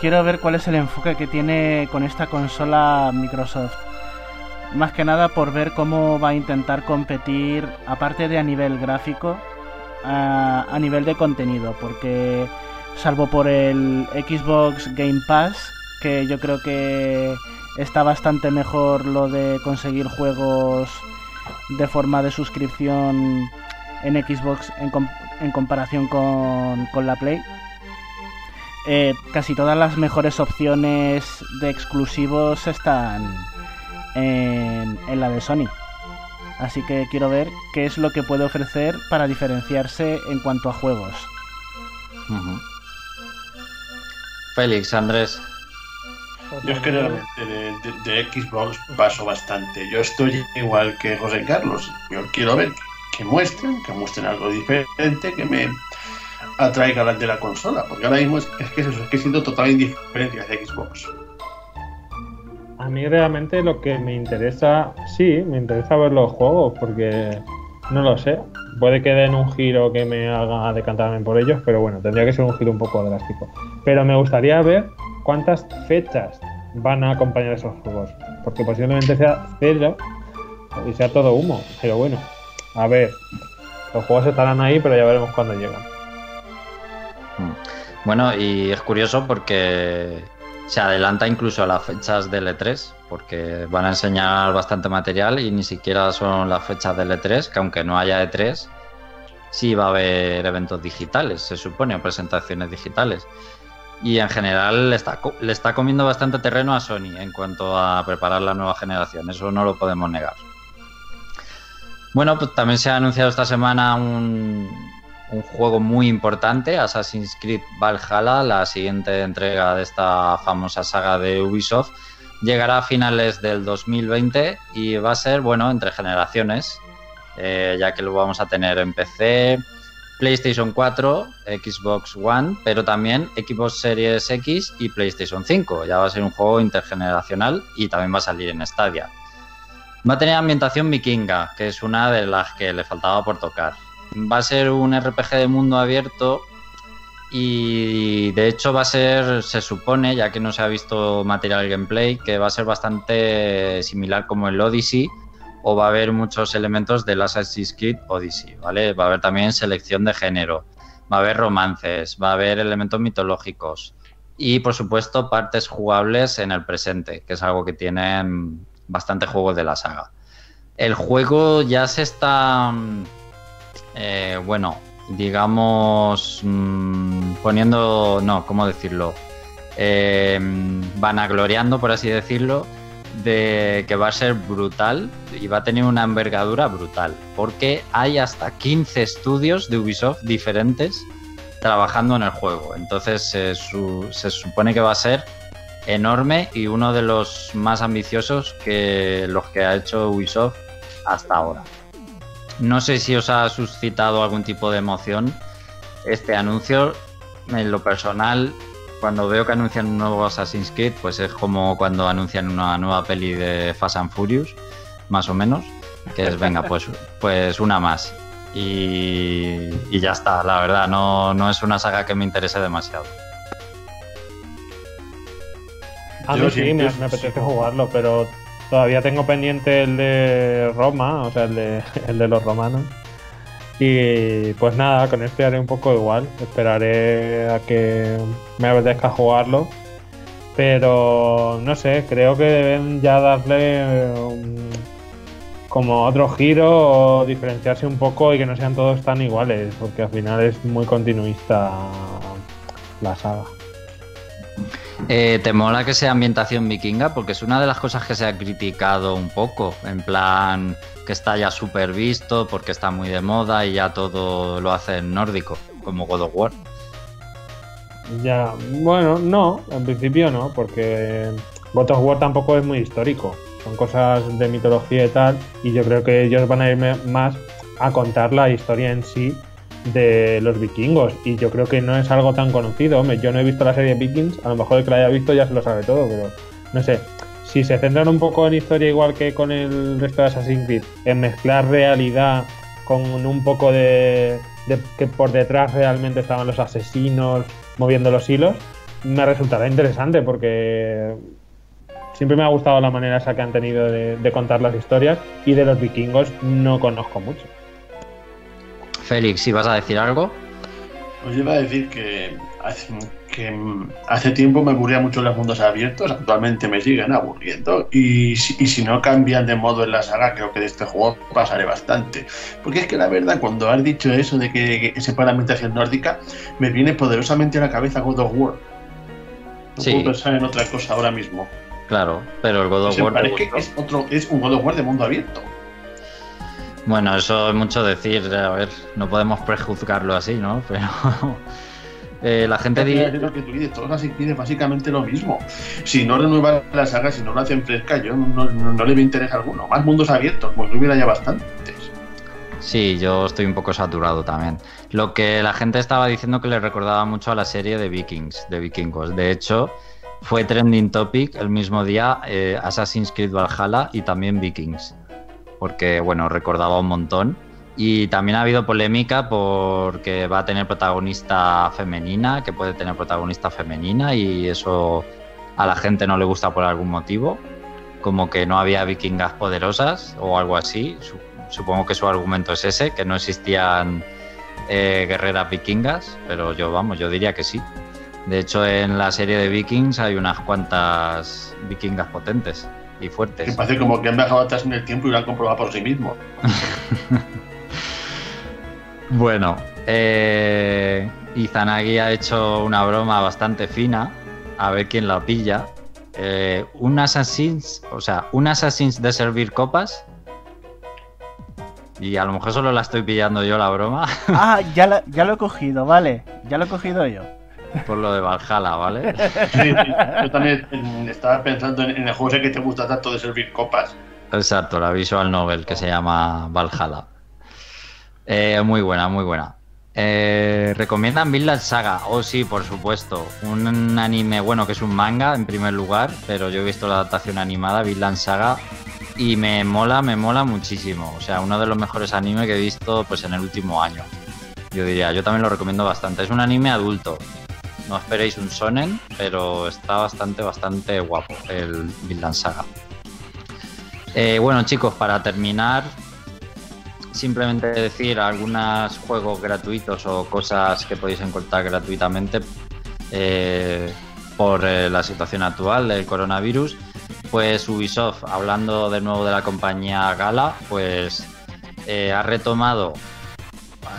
quiero ver cuál es el enfoque que tiene con esta consola Microsoft. Más que nada por ver cómo va a intentar competir, aparte de a nivel gráfico, a, nivel de contenido, porque salvo por el Xbox Game Pass, que yo creo que está bastante mejor lo de conseguir juegos de forma de suscripción en Xbox en, comparación con, la Play. Eh, casi todas las mejores opciones de exclusivos están en, la de Sony. Así que quiero ver qué es lo que puede ofrecer para diferenciarse en cuanto a juegos. Félix, Andrés. Yo es que realmente de, Xbox paso bastante. Yo estoy igual que José Carlos. Yo quiero ver que muestren, que muestren algo diferente, que me atraiga de la consola. Porque ahora mismo es, que es eso, es que siento total indiferencia de Xbox. A mí realmente lo que me interesa, sí, me interesa ver los juegos, porque no lo sé. Puede que den un giro que me haga decantarme por ellos, pero bueno, tendría que ser un giro un poco drástico. Pero me gustaría ver cuántas fechas van a acompañar esos juegos. Porque posiblemente sea cero y sea todo humo. Pero bueno, a ver. Los juegos estarán ahí, pero ya veremos cuándo llegan. Bueno, y es curioso porque se adelanta incluso a las fechas del E3, porque van a enseñar bastante material y ni siquiera son las fechas del E3, que aunque no haya E3, sí va a haber eventos digitales, se supone, o presentaciones digitales y en general le está, le está comiendo bastante terreno a Sony en cuanto a preparar la nueva generación, eso no lo podemos negar. Bueno, pues también se ha anunciado esta semana un, un juego muy importante, Assassin's Creed Valhalla, la siguiente entrega de esta famosa saga de Ubisoft. Llegará a finales del 2020 y va a ser, bueno, entre generaciones, eh, ya que lo vamos a tener en PC, PlayStation 4, Xbox One, pero también Xbox Series X y PlayStation 5. Ya va a ser un juego intergeneracional y también va a salir en Stadia. Va a tener ambientación vikinga, que es una de las que le faltaba por tocar. Va a ser un RPG de mundo abierto y de hecho va a ser, se supone, ya que no se ha visto material gameplay, que va a ser bastante similar como el Odyssey, o va a haber muchos elementos del Assassin's Creed Odyssey, ¿vale? Va a haber también selección de género, va a haber romances, va a haber elementos mitológicos y, por supuesto, partes jugables en el presente, que es algo que tienen bastante juegos de la saga. El juego ya se está, eh, bueno, digamos, mm, poniendo, no, ¿cómo decirlo? Eh, vanagloriando, por así decirlo, de que va a ser brutal y va a tener una envergadura brutal, porque hay hasta 15 estudios de Ubisoft diferentes trabajando en el juego. Entonces se, supone que va a ser enorme y uno de los más ambiciosos que los que ha hecho Ubisoft hasta ahora. No sé si os ha suscitado algún tipo de emoción este anuncio. En lo personal cuando veo que anuncian un nuevo Assassin's Creed, pues es como cuando anuncian una nueva peli de Fast and Furious, más o menos, que es, venga, pues, pues una más. Y, ya está, la verdad, no, no es una saga que me interese demasiado. A mí sí, me, apetece jugarlo, pero todavía tengo pendiente el de Roma, o sea, el de, el de los romanos. Y pues nada, con este haré un poco igual. Esperaré a que me apetezca jugarlo. Pero no sé, creo que deben ya darle como otro giro o diferenciarse un poco y que no sean todos tan iguales, porque al final es muy continuista la saga. Eh, ¿Te mola que sea ambientación vikinga? Porque es una de las cosas que se ha criticado un poco, en plan que está ya súper visto, porque está muy de moda y ya todo lo hace en nórdico, como God of War. Ya, bueno, no, en principio no, porque God of War tampoco es muy histórico, son cosas de mitología y tal, y yo creo que ellos van a irme más a contar la historia en sí de los vikingos y yo creo que no es algo tan conocido. Hombre, yo no he visto la serie Vikings, a lo mejor el que la haya visto ya se lo sabe todo, pero no sé. Si se centran un poco en historia igual que con el resto de Assassin's Creed, en mezclar realidad con un poco de, que por detrás realmente estaban los asesinos moviendo los hilos, me resultará interesante porque siempre me ha gustado la manera esa que han tenido de contar las historias y de los vikingos no conozco mucho. Félix, ¿si vas a decir algo? Pues iba a decir que hace, tiempo me aburría mucho los mundos abiertos, actualmente me siguen aburriendo y si, no cambian de modo en la saga, creo que de este juego pasaré bastante. Porque es que la verdad, cuando has dicho eso de que, que se la ambientación nórdica, me viene poderosamente a la cabeza God of War. No puedo pensar en otra cosa ahora mismo. Claro, pero el God of War... Parece que es, otro, es un God of War de mundo abierto. Bueno, eso es mucho decir, a ver, no podemos prejuzgarlo así, ¿no? Pero eh, la gente dice... Lo que tú dices, todos así piden básicamente lo mismo. Si no renuevan la saga, si no lo hacen fresca, yo no, le veo interés alguno. Más mundos abiertos, pues hubiera ya bastantes. Sí, yo estoy un poco saturado también. Lo que la gente estaba diciendo que le recordaba mucho a la serie de Vikings, de Vikingos. De hecho, fue trending topic el mismo día eh, Assassin's Creed Valhalla y también Vikings porque bueno, recordaba un montón. Y también ha habido polémica porque va a tener protagonista femenina, que puede tener protagonista femenina y eso a la gente no le gusta por algún motivo, como que no había vikingas poderosas o algo así. Supongo que su argumento es ese, que no existían eh, guerreras vikingas, pero yo vamos, yo diría que sí. De hecho, en la serie de Vikings hay unas cuantas vikingas potentes y fuertes. Que parece como que han viajado atrás en el tiempo y lo han comprobado por sí mismo. bueno, eh, Izanagi ha hecho una broma bastante fina, a ver quién la pilla. Eh, un Assassin's, o sea, un Assassin's de servir copas. Y a lo mejor solo la estoy pillando yo la broma. Ah, ya, ya lo he cogido, vale. Ya lo he cogido yo. Por lo de Valhalla, ¿vale? Sí, yo también estaba pensando en, el juego ese que te gusta tanto de servir copas. Exacto, la visual novel que se llama Valhalla. Eh, muy buena, muy buena. Eh, ¿Recomiendan Vinland Saga? Oh, sí, por supuesto. Un anime, bueno, que es un manga en primer lugar, pero yo he visto la adaptación animada, Vinland Saga, y me mola, me mola muchísimo. O sea, uno de los mejores animes que he visto pues en el último año. Yo diría, yo también lo recomiendo bastante. Es un anime adulto, no esperéis un Sonen, pero está bastante, bastante guapo el Vinland Saga. Eh, bueno, chicos, para terminar, simplemente decir algunos juegos gratuitos o cosas que podéis encontrar gratuitamente eh, por eh, la situación actual del coronavirus. Pues Ubisoft, hablando de nuevo de la compañía Gala, pues ha retomado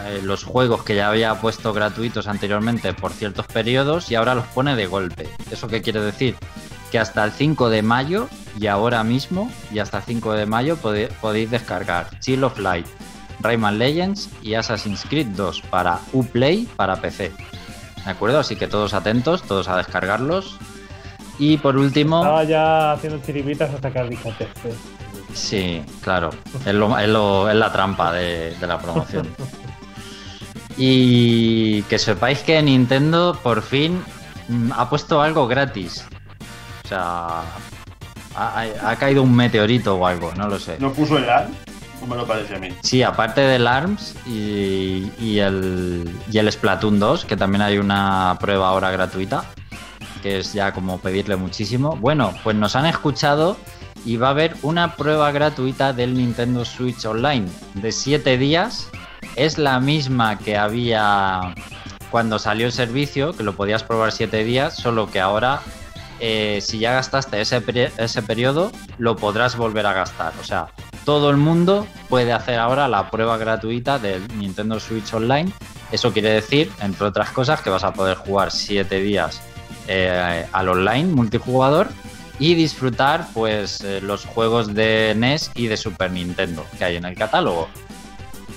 eh, los juegos que ya había puesto gratuitos anteriormente por ciertos periodos y ahora los pone de golpe. ¿Eso qué quiere decir? Que hasta el 5 de mayo y ahora mismo y hasta el 5 de mayo podéis descargar Chill of Light, Rayman Legends y Assassin's Creed 2 para Uplay para PC. ¿De acuerdo? Así que todos atentos, todos a descargarlos. Y por último... Estaba ya haciendo chiribitas hasta que has dicho Sí, claro. Es, la trampa de la promoción. Y que sepáis que Nintendo por fin mm, ha puesto algo gratis. O sea, ha, caído un meteorito o algo, no lo sé. ¿No puso el ARMS? ¿O me lo parece a mí? Sí, aparte del ARMS y, el, y el Splatoon 2, que también hay una prueba ahora gratuita. que es ya como pedirle muchísimo. Bueno, pues nos han escuchado y va a haber una prueba gratuita del Nintendo Switch Online de 7 días. Es la misma que había cuando salió el servicio, que lo podías probar 7 días, solo que ahora eh, si ya gastaste ese, ese periodo, lo podrás volver a gastar. O sea, todo el mundo puede hacer ahora la prueba gratuita del Nintendo Switch Online. Eso quiere decir, entre otras cosas, que vas a poder jugar 7 días eh, al online multijugador y disfrutar pues eh, los juegos de NES y de Super Nintendo que hay en el catálogo.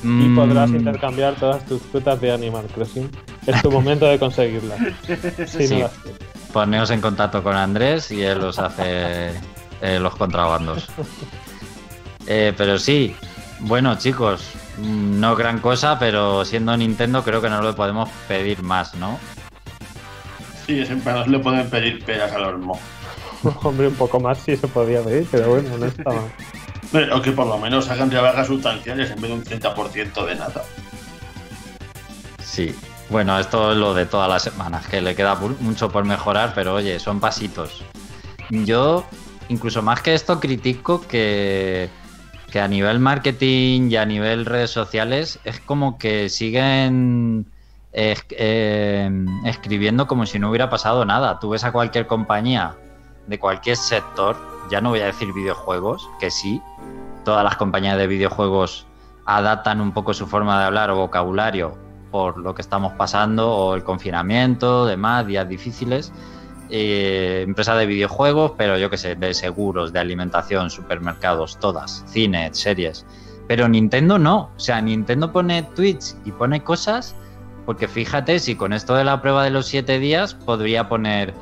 Y podrás mm. intercambiar todas tus frutas de Animal Crossing. Es tu momento de conseguirlas. sí. Poneos en contacto con Andrés y él os hace eh, los contrabandos. Eh, pero sí, bueno chicos, mm, no gran cosa, pero siendo Nintendo creo que no lo podemos pedir más, ¿no? Sí, siempre nos le pueden pedir peras al horno. Hombre, un poco más sí se podía pedir, pero bueno, no está mal. O que por lo menos hagan rebajas sustanciales en vez de un 30% de nada. Sí, bueno, esto es lo de todas las semanas, que le queda mucho por mejorar, pero oye, son pasitos. Yo, incluso más que esto, critico que, que a nivel marketing y a nivel redes sociales es como que siguen eh, escribiendo como si no hubiera pasado nada. Tú ves a cualquier compañía de cualquier sector, ya no voy a decir videojuegos, que sí, todas las compañías de videojuegos adaptan un poco su forma de hablar o vocabulario por lo que estamos pasando o el confinamiento, demás, días difíciles. Eh, empresa de videojuegos, pero yo qué sé, de seguros, de alimentación, supermercados, todas, cine, series. Pero Nintendo no, o sea, Nintendo pone tweets y pone cosas, porque fíjate, si con esto de la prueba de los siete días podría poner,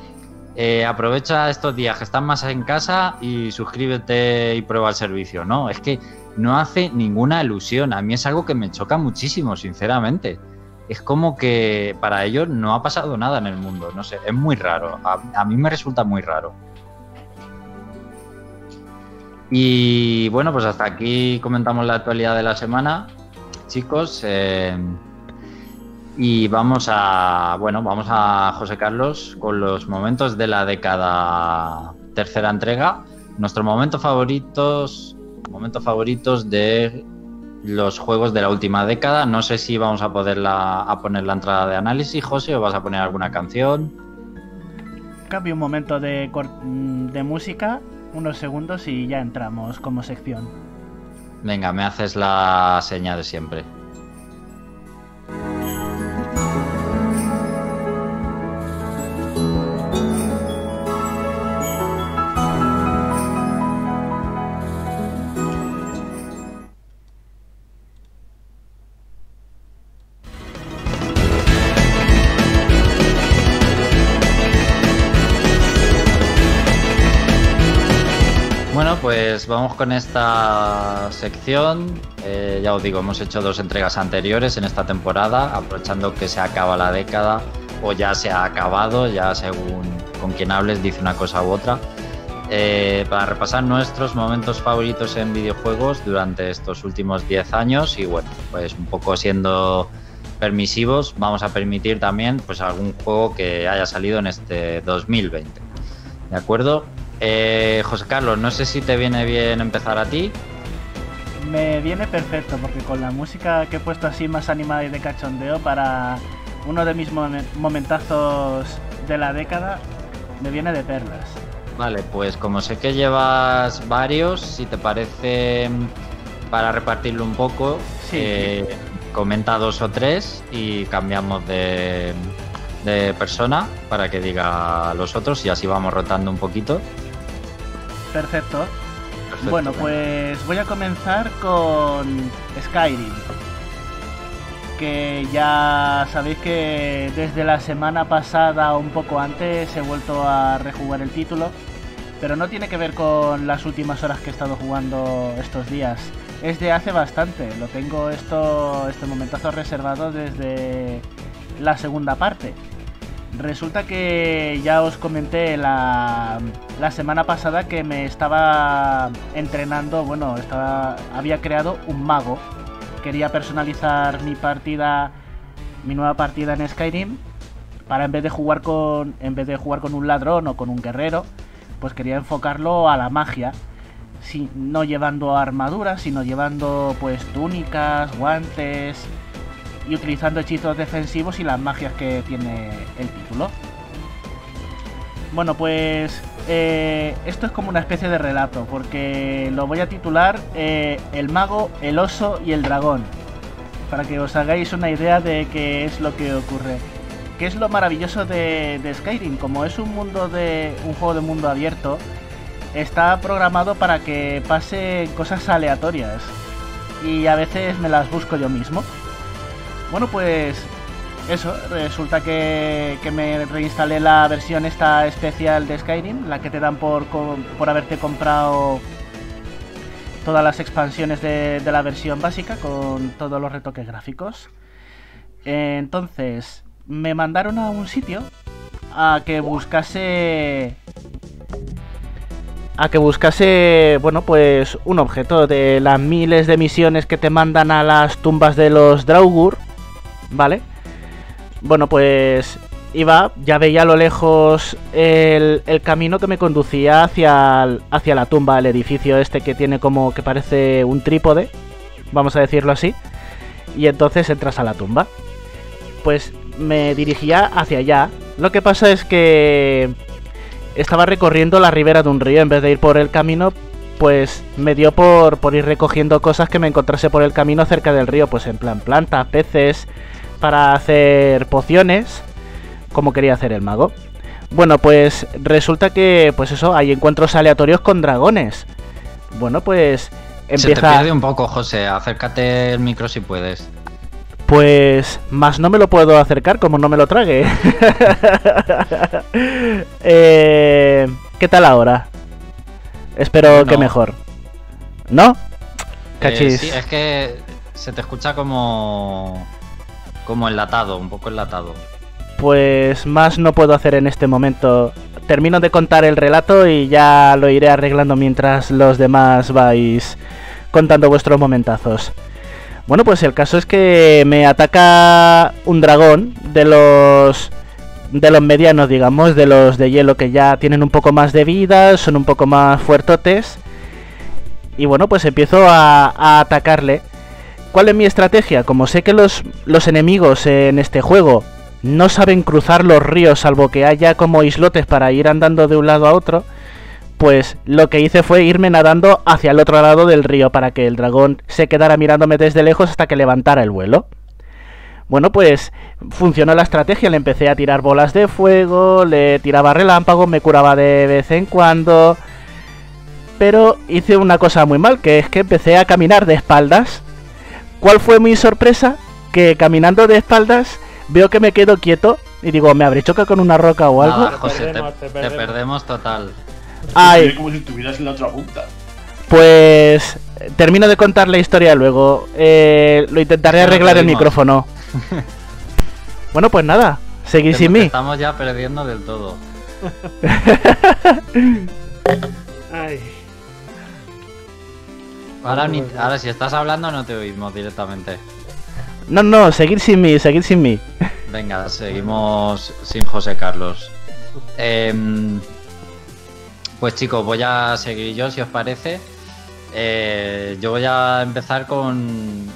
eh, aprovecha estos días que están más en casa y suscríbete y prueba el servicio, ¿no? Es que no hace ninguna alusión, a mí es algo que me choca muchísimo, sinceramente es como que para ellos no ha pasado nada en el mundo. No sé, es muy raro. A, mí me resulta muy raro. Y bueno, pues hasta aquí comentamos la actualidad de la semana, chicos. Eh, y vamos a, bueno, vamos a José Carlos con los momentos de la década tercera entrega. Nuestros momentos favoritos, momentos favoritos de los juegos de la última década. No sé si vamos a poder a poner la entrada de análisis, José, o vas a poner alguna canción. Cambio un momento de, de música, unos segundos y ya entramos como sección. Venga, me haces la seña de siempre. Pues vamos con esta sección. Eh, ya os digo, hemos hecho dos entregas anteriores en esta temporada, aprovechando que se acaba la década o ya se ha acabado, ya según con quien hables dice una cosa u otra. Eh, para repasar nuestros momentos favoritos en videojuegos durante estos últimos 10 años y bueno, pues un poco siendo permisivos, vamos a permitir también pues algún juego que haya salido en este 2020. ¿De acuerdo? Eh, José Carlos, no sé si te viene bien empezar a ti. Me viene perfecto, porque con la música que he puesto así más animada y de cachondeo para uno de mis momentazos de la década, me viene de perlas. Vale, pues como sé que llevas varios, si te parece, para repartirlo un poco, eh, comenta dos o tres y cambiamos de, de persona para que diga los otros y así vamos rotando un poquito. Perfecto. Bueno, pues voy a comenzar con Skyrim. Que ya sabéis que desde la semana pasada o un poco antes he vuelto a rejugar el título. Pero no tiene que ver con las últimas horas que he estado jugando estos días. Es de hace bastante. Lo tengo esto, este momentazo reservado desde la segunda parte. Resulta que ya os comenté la, semana pasada que me estaba entrenando, bueno, estaba, había creado un mago. Quería personalizar mi partida, mi nueva partida en Skyrim para en vez de jugar con en vez de jugar con un ladrón o con un guerrero, pues quería enfocarlo a la magia, si, no llevando armaduras, sino llevando pues túnicas, guantes y utilizando hechizos defensivos y las magias que tiene el título. Bueno, pues eh, esto es como una especie de relato, porque lo voy a titular eh, El mago, el oso y el dragón, para que os hagáis una idea de qué es lo que ocurre. ¿Qué es lo maravilloso de, de Skyrim? Como es un mundo de un juego de mundo abierto, está programado para que pase cosas aleatorias y a veces me las busco yo mismo. Bueno, pues eso, resulta que, que, me reinstalé la versión esta especial de Skyrim, la que te dan por, por haberte comprado todas las expansiones de, de, la versión básica con todos los retoques gráficos. Entonces, me mandaron a un sitio a que buscase a que buscase, bueno, pues un objeto de las miles de misiones que te mandan a las tumbas de los Draugur, ¿vale? Bueno, pues iba, ya veía a lo lejos el, el camino que me conducía hacia, hacia la tumba, el edificio este que tiene como que parece un trípode, vamos a decirlo así, y entonces entras a la tumba. Pues me dirigía hacia allá. Lo que pasa es que estaba recorriendo la ribera de un río en vez de ir por el camino. Pues me dio por, por ir recogiendo cosas que me encontrase por el camino cerca del río. Pues en plan plantas, peces, para hacer pociones, como quería hacer el mago. Bueno, pues resulta que, pues eso, hay encuentros aleatorios con dragones. Bueno, pues empieza... Se te pierde un poco, José. Acércate el micro si puedes. Pues más no me lo puedo acercar como no me lo trague. eh, ¿Qué tal ahora? Espero no. que mejor. ¿No? Cachis. Eh, sí, es que se te escucha como. Como enlatado, un poco enlatado. Pues más no puedo hacer en este momento. Termino de contar el relato y ya lo iré arreglando mientras los demás vais contando vuestros momentazos. Bueno, pues el caso es que me ataca un dragón de los de los medianos, digamos, de los de hielo que ya tienen un poco más de vida, son un poco más fuertotes. Y bueno, pues empiezo a, a atacarle. ¿Cuál es mi estrategia? Como sé que los, los enemigos en este juego no saben cruzar los ríos, salvo que haya como islotes para ir andando de un lado a otro, pues lo que hice fue irme nadando hacia el otro lado del río para que el dragón se quedara mirándome desde lejos hasta que levantara el vuelo. Bueno, pues funcionó la estrategia, le empecé a tirar bolas de fuego, le tiraba relámpagos, me curaba de vez en cuando. Pero hice una cosa muy mal, que es que empecé a caminar de espaldas. ¿Cuál fue mi sorpresa? Que caminando de espaldas veo que me quedo quieto y digo, ¿me habré chocado con una roca o algo? Nada, José, te, perdemos, te, perdemos. te perdemos total. Ay. como si estuvieras en la otra punta. Pues termino de contar la historia luego. Eh, lo intentaré sí, arreglar el micrófono. bueno, pues nada, seguid sin mí. Estamos ya perdiendo del todo. Ahora, ni, ahora, si estás hablando no te oímos directamente. No, no, seguir sin mí, seguir sin mí. Venga, seguimos sin José Carlos. Eh, pues chicos, voy a seguir yo si os parece. Eh, yo voy a empezar con,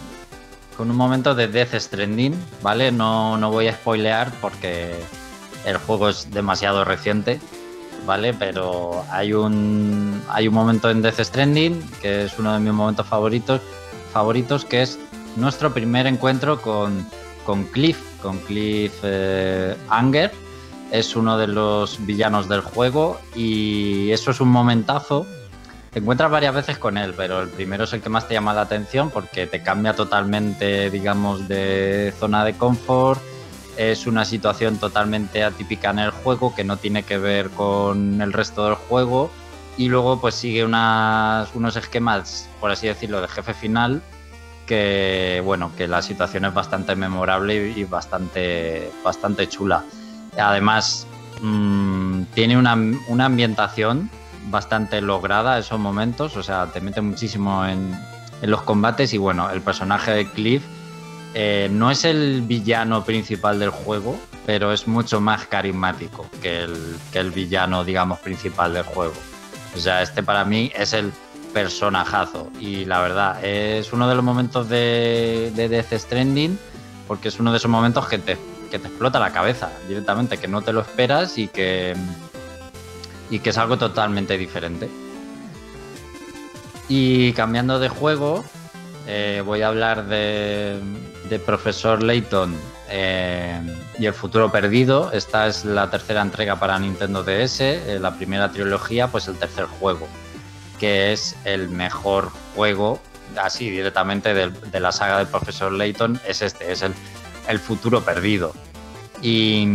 con un momento de Death Stranding, ¿vale? No, no voy a spoilear porque el juego es demasiado reciente, ¿vale? Pero hay un, hay un momento en Death Stranding que es uno de mis momentos favoritos, favoritos que es nuestro primer encuentro con, con Cliff, con Cliff eh, Anger es uno de los villanos del juego y eso es un momentazo. Te encuentras varias veces con él, pero el primero es el que más te llama la atención porque te cambia totalmente, digamos, de zona de confort. Es una situación totalmente atípica en el juego que no tiene que ver con el resto del juego. Y luego pues sigue unas, unos esquemas, por así decirlo, de jefe final que, bueno, que la situación es bastante memorable y bastante, bastante chula. Además, mmm, tiene una, una, ambientación bastante lograda esos momentos, o sea, te mete muchísimo en, en los combates y bueno, el personaje de Cliff eh, no es el villano principal del juego, pero es mucho más carismático que el, villano, digamos, principal del juego. O sea, este para mí es el personajazo y la verdad es uno de los momentos de, de Death Stranding porque es uno de esos momentos que te, que te explota la cabeza directamente, que no te lo esperas y que, y que es algo totalmente diferente. Y cambiando de juego, eh, voy a hablar de, de Profesor Layton eh, y El futuro perdido. Esta es la tercera entrega para Nintendo DS, eh, la primera trilogía, pues el tercer juego, que es el mejor juego, así directamente de, de la saga del Profesor Layton, es este, es el, futuro perdido. Y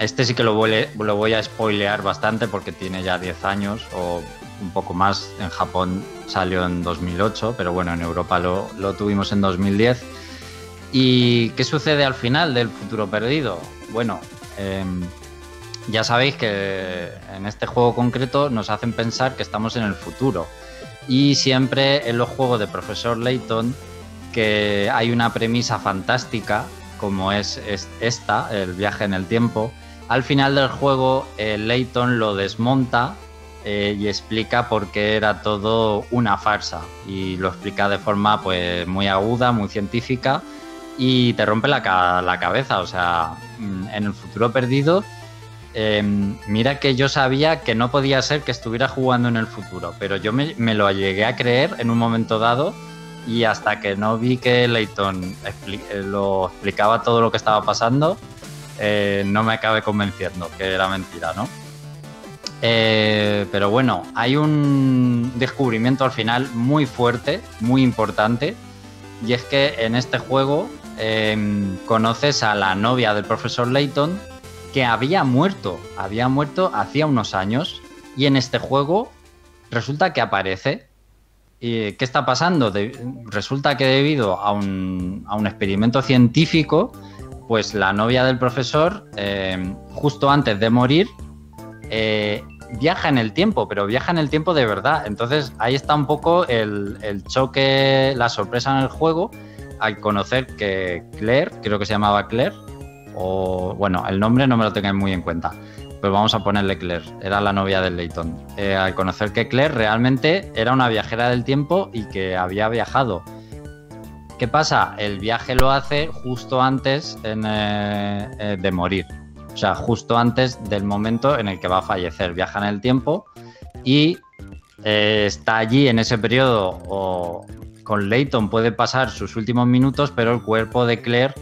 este sí que lo voy, lo voy a spoilear bastante porque tiene ya 10 años o un poco más. En Japón salió en 2008, pero bueno, en Europa lo, lo tuvimos en 2010. ¿Y qué sucede al final del futuro perdido? Bueno, eh, ya sabéis que en este juego concreto nos hacen pensar que estamos en el futuro. Y siempre en los juegos de Profesor Layton que hay una premisa fantástica como es, es esta, el viaje en el tiempo. Al final del juego, eh, Layton lo desmonta eh, y explica por qué era todo una farsa. Y lo explica de forma pues muy aguda, muy científica y te rompe la, la cabeza. O sea, mm, en el futuro perdido, eh, mira que yo sabía que no podía ser que estuviera jugando en el futuro, pero yo me, lo llegué a creer en un momento dado y hasta que no vi que expli- eh, lo explicaba todo lo que estaba pasando, eh, no me acabé convenciendo que era mentira, ¿no? Eh, pero bueno, hay un descubrimiento al final muy fuerte, muy importante, y es que en este juego eh, conoces a la novia del profesor Layton que había muerto, había muerto hacía unos años, y en este juego resulta que aparece. ¿Y qué está pasando? Resulta que debido a un, a un experimento científico, pues la novia del profesor, eh, justo antes de morir, eh, viaja en el tiempo, pero viaja en el tiempo de verdad. Entonces ahí está un poco el, choque, la sorpresa en el juego al conocer que Claire, creo que se llamaba Claire, o bueno, el nombre no me lo tengáis muy en cuenta, pues vamos a ponerle Claire, era la novia de Leighton. Eh, al conocer que Claire realmente era una viajera del tiempo y que había viajado. ¿Qué pasa? El viaje lo hace justo antes eh, de morir. O sea, justo antes del momento en el que va a fallecer. Viaja en el tiempo y eh, está allí en ese periodo. O con Leighton puede pasar sus últimos minutos, pero el cuerpo de Claire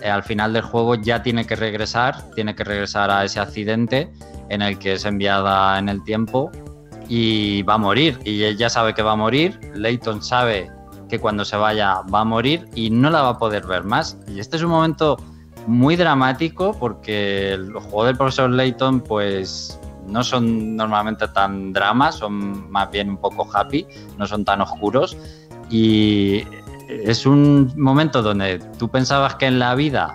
eh, al final del juego ya tiene que regresar. Tiene que regresar a ese accidente en el que es enviada en el tiempo y va a morir. Y ella sabe que va a morir. Leighton sabe que cuando se vaya va a morir y no la va a poder ver más. Y este es un momento muy dramático porque los juegos del profesor Layton pues no son normalmente tan dramas, son más bien un poco happy, no son tan oscuros. Y es un momento donde tú pensabas que en la vida,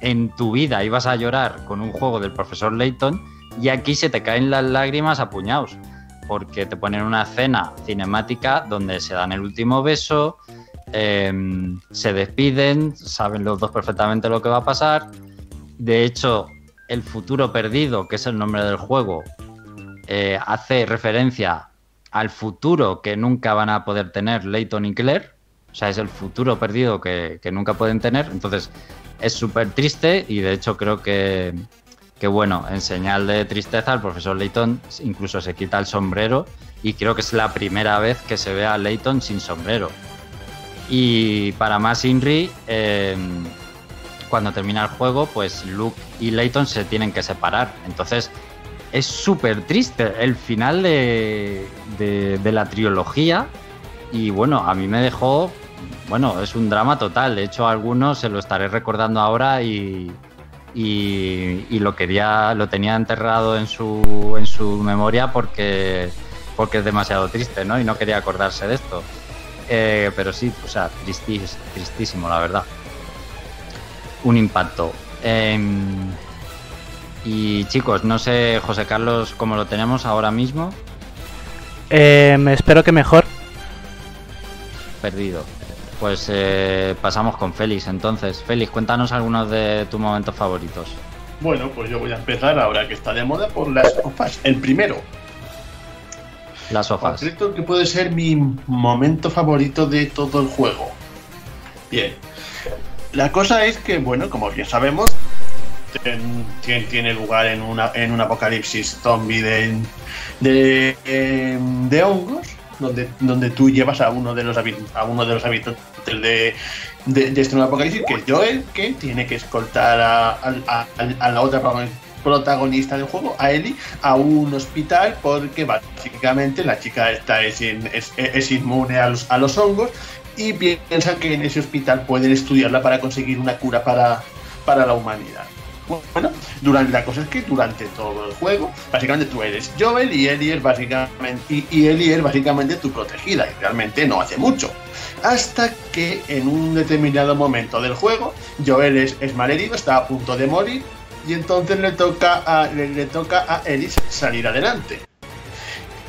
en tu vida ibas a llorar con un juego del profesor Layton y aquí se te caen las lágrimas a puñados porque te ponen una escena cinemática donde se dan el último beso, eh, se despiden, saben los dos perfectamente lo que va a pasar. De hecho, el futuro perdido, que es el nombre del juego, eh, hace referencia al futuro que nunca van a poder tener Leighton y Claire. O sea, es el futuro perdido que, que nunca pueden tener. Entonces, es súper triste y de hecho creo que, que, bueno, en señal de tristeza, el profesor Leighton incluso se quita el sombrero y creo que es la primera vez que se ve a Leighton sin sombrero. Y para más Inri, eh, cuando termina el juego, pues Luke y Leighton se tienen que separar. Entonces es súper triste el final de, de, la trilogía. Y bueno, a mí me dejó. Bueno, es un drama total. De hecho, a algunos se lo estaré recordando ahora y, y, y lo quería, lo tenía enterrado en su, en su memoria porque, porque es demasiado triste, ¿no? Y no quería acordarse de esto. Eh, pero sí, o sea, tristis, tristísimo, la verdad. Un impacto. Eh, y chicos, no sé, José Carlos, cómo lo tenemos ahora mismo. Eh, espero que mejor. Perdido. Pues eh, pasamos con Félix entonces. Félix, cuéntanos algunos de tus momentos favoritos. Bueno, pues yo voy a empezar ahora que está de moda por las sofás. El primero. Las sofás. Concreto que puede ser mi momento favorito de todo el juego. Bien. La cosa es que, bueno, como bien sabemos, tiene lugar en, una, en un apocalipsis zombie de, de, em, de hongos, donde, donde tú llevas a uno de los, a uno de los habitantes de, de, este nuevo apocalipsis, que es Joel, que tiene que escoltar a, a, la otra protagonista del juego, a Ellie, a un hospital porque básicamente la chica esta es, es, es inmune a los, a los hongos y piensan que en ese hospital pueden estudiarla para conseguir una cura para, para la humanidad. Bueno, durante, la cosa es que durante todo el juego, básicamente tú eres Joel y Ellie es básicamente, y, y Ellie es básicamente tu protegida, y realmente no hace mucho. Hasta que en un determinado momento del juego, Joel es, es malherido, está a punto de morir, y entonces le toca a, le, toca a Ellie salir adelante.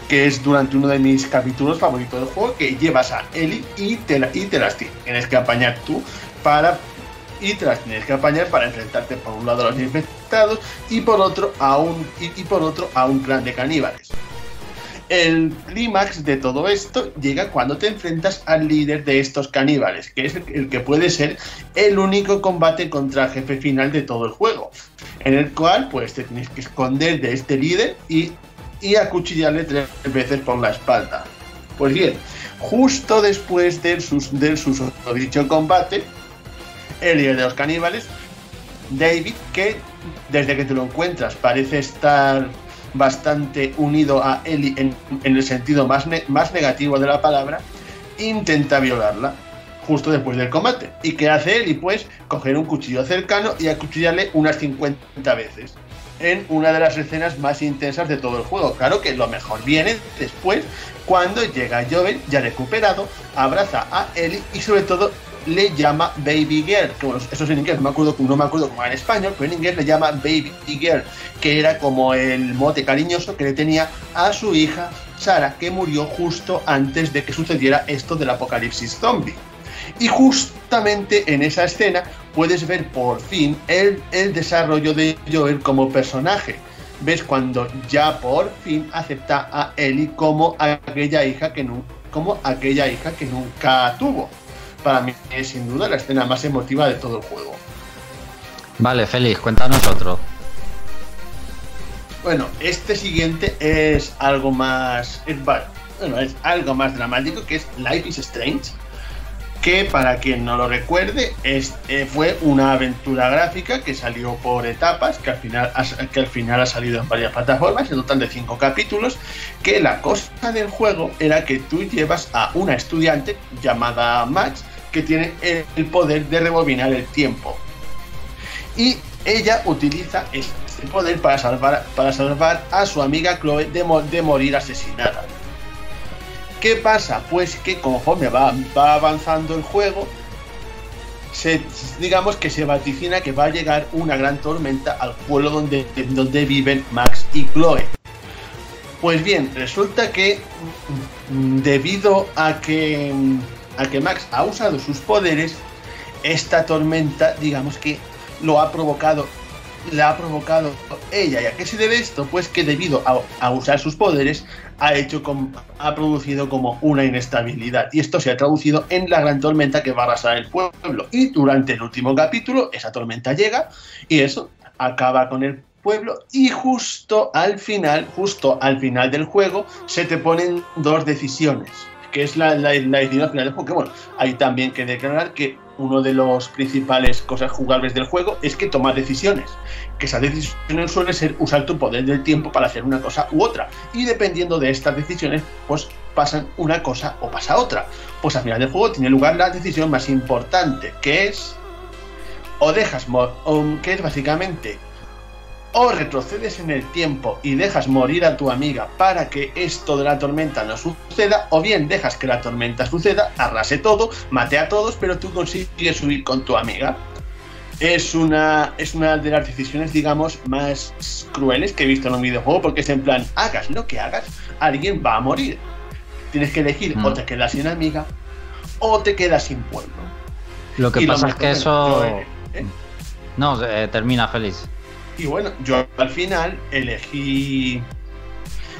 Que es durante uno de mis capítulos favoritos del juego, que llevas a Ellie y te, y te las tienes que apañar tú para y te las tienes que apañar para enfrentarte por un lado a los infectados y por otro a un, y, por otro a un clan de caníbales. El clímax de todo esto llega cuando te enfrentas al líder de estos caníbales, que es el, que puede ser el único combate contra el jefe final de todo el juego, en el cual pues te tienes que esconder de este líder y, y acuchillarle tres veces por la espalda. Pues bien, justo después del, sus, del dicho combate, el líder de los caníbales, David, que desde que te lo encuentras parece estar bastante unido a Ellie en, el sentido más, más negativo de la palabra, intenta violarla justo después del combate. ¿Y qué hace Ellie? Pues coger un cuchillo cercano y acuchillarle unas 50 veces en una de las escenas más intensas de todo el juego. Claro que lo mejor viene después, cuando llega Joven ya recuperado, abraza a Ellie y sobre todo le llama Baby Girl, que bueno, eso es en inglés, no me acuerdo, no me acuerdo cómo era en español, pero en inglés le llama Baby Girl, que era como el mote cariñoso que le tenía a su hija Sara, que murió justo antes de que sucediera esto del apocalipsis zombie. Y justamente en esa escena puedes ver por fin el, desarrollo de Joel como personaje. Ves cuando ya por fin acepta a Ellie como aquella hija que, como aquella hija que nunca tuvo para mí es sin duda la escena más emotiva de todo el juego. Vale, Félix, cuéntanos otro. Bueno, este siguiente es algo más. bueno, es algo más dramático que es Life is Strange. Que para quien no lo recuerde, es, eh, fue una aventura gráfica que salió por etapas, que al, final, que al final ha salido en varias plataformas, en total de cinco capítulos. Que la cosa del juego era que tú llevas a una estudiante llamada Max, que tiene el poder de rebobinar el tiempo. Y ella utiliza este poder para salvar, para salvar a su amiga Chloe de, morir asesinada. ¿Qué pasa? Pues que conforme va, va avanzando el juego, se, digamos que se vaticina que va a llegar una gran tormenta al pueblo donde, donde viven Max y Chloe. Pues bien, resulta que mm, debido a que a que Max ha usado sus poderes, esta tormenta, digamos que lo ha provocado, la ha provocado ella. ¿Y a qué se debe esto? Pues que debido a, usar sus poderes, ha hecho ha producido como una inestabilidad. Y esto se ha traducido en la gran tormenta que va a arrasar el pueblo. Y durante el último capítulo, esa tormenta llega y eso acaba con el pueblo y justo al final, justo al final del juego, se te ponen dos decisiones que es la, la, decisión final del juego. Que bueno, hay también que declarar que uno de los principales cosas jugables del juego es que tomas decisiones. Que esas decisiones suelen ser usar tu poder del tiempo para hacer una cosa u otra. Y dependiendo de estas decisiones, pues pasan una cosa o pasa otra. Pues al final del juego tiene lugar la decisión más importante, que es o dejas, que es básicamente o retrocedes en el tiempo y dejas morir a tu amiga para que esto de la tormenta no suceda, o bien dejas que la tormenta suceda, arrase todo, mate a todos, pero tú consigues subir con tu amiga. Es una, es una de las decisiones, digamos, más crueles que he visto en un videojuego, porque es en plan, hagas lo que hagas, alguien va a morir. Tienes que elegir o mm. te quedas sin amiga o te quedas sin pueblo. Lo que pasa es que eso... ¿eh? No, eh, termina feliz. Y bueno, yo al final elegí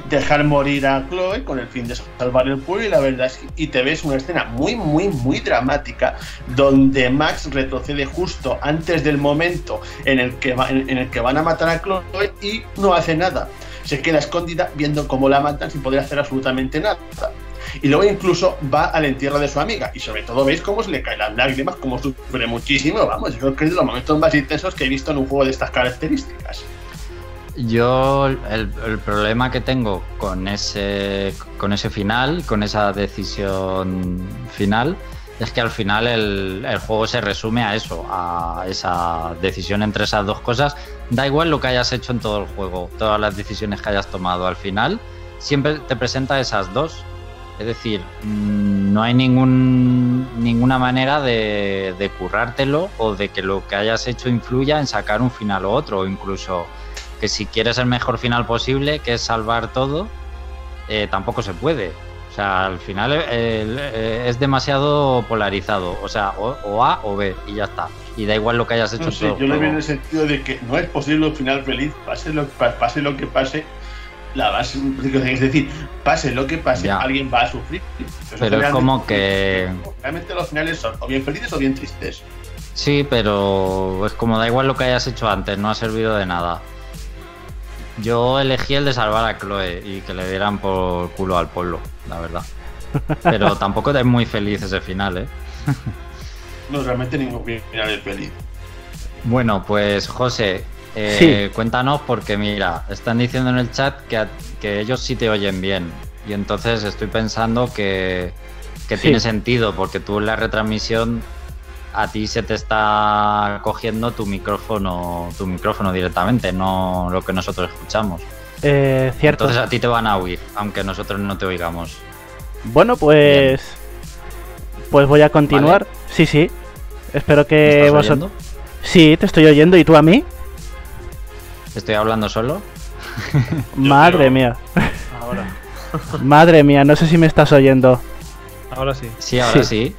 dejar morir a Chloe con el fin de salvar el pueblo y la verdad es que y te ves una escena muy muy muy dramática donde Max retrocede justo antes del momento en el que en, el que van a matar a Chloe y no hace nada. Se queda escondida viendo cómo la matan sin poder hacer absolutamente nada y luego incluso va al entierro de su amiga y sobre todo veis cómo se le caen las lágrimas como sufre muchísimo vamos yo creo que es de los momentos más intensos que he visto en un juego de estas características yo el, problema que tengo con ese, con ese final, con esa decisión final, es que al final el, el, juego se resume a eso, a esa decisión entre esas dos cosas. Da igual lo que hayas hecho en todo el juego, todas las decisiones que hayas tomado al final, siempre te presenta esas dos. Es decir, mm, no hay ningún, ninguna manera de, de currártelo o de que lo que hayas hecho influya en sacar un final u otro, o incluso que si quieres el mejor final posible, que es salvar todo, eh, tampoco se puede. O sea, al final eh, eh, es demasiado polarizado. O sea, o, A o B y ya está. Y da igual lo que hayas hecho. No yo lo veo en el sentido de que no es posible un final feliz, pase lo, pase lo que pase. La base, es decir, pase lo que pase, alguien va a sufrir. pero es como que. Realmente los finales son o bien felices o bien tristes. Sí, pero es como da igual lo que hayas hecho antes, no ha servido de nada. Yo elegí el de salvar a Chloe y que le dieran por culo al pueblo, la verdad. Pero tampoco es muy feliz ese final, ¿eh? no, realmente ningún final es feliz. Bueno, pues José, eh, cuéntanos porque mira, están diciendo en el chat que, que, ellos sí te oyen bien. Y entonces estoy pensando que, que tiene sentido porque tú en la retransmisión a ti se te está cogiendo tu micrófono, tu micrófono directamente, no lo que nosotros escuchamos. Eh, cierto. Entonces a ti te van a oír, aunque nosotros no te oigamos. Bueno, pues. Pues voy a continuar. Sí, sí. Espero que vosotros. Sí, te estoy oyendo. ¿Y tú a mí? ¿Estoy hablando solo? Madre mía. Ahora. Madre mía, no sé si me estás oyendo. Ahora sí. Sí, ahora sí.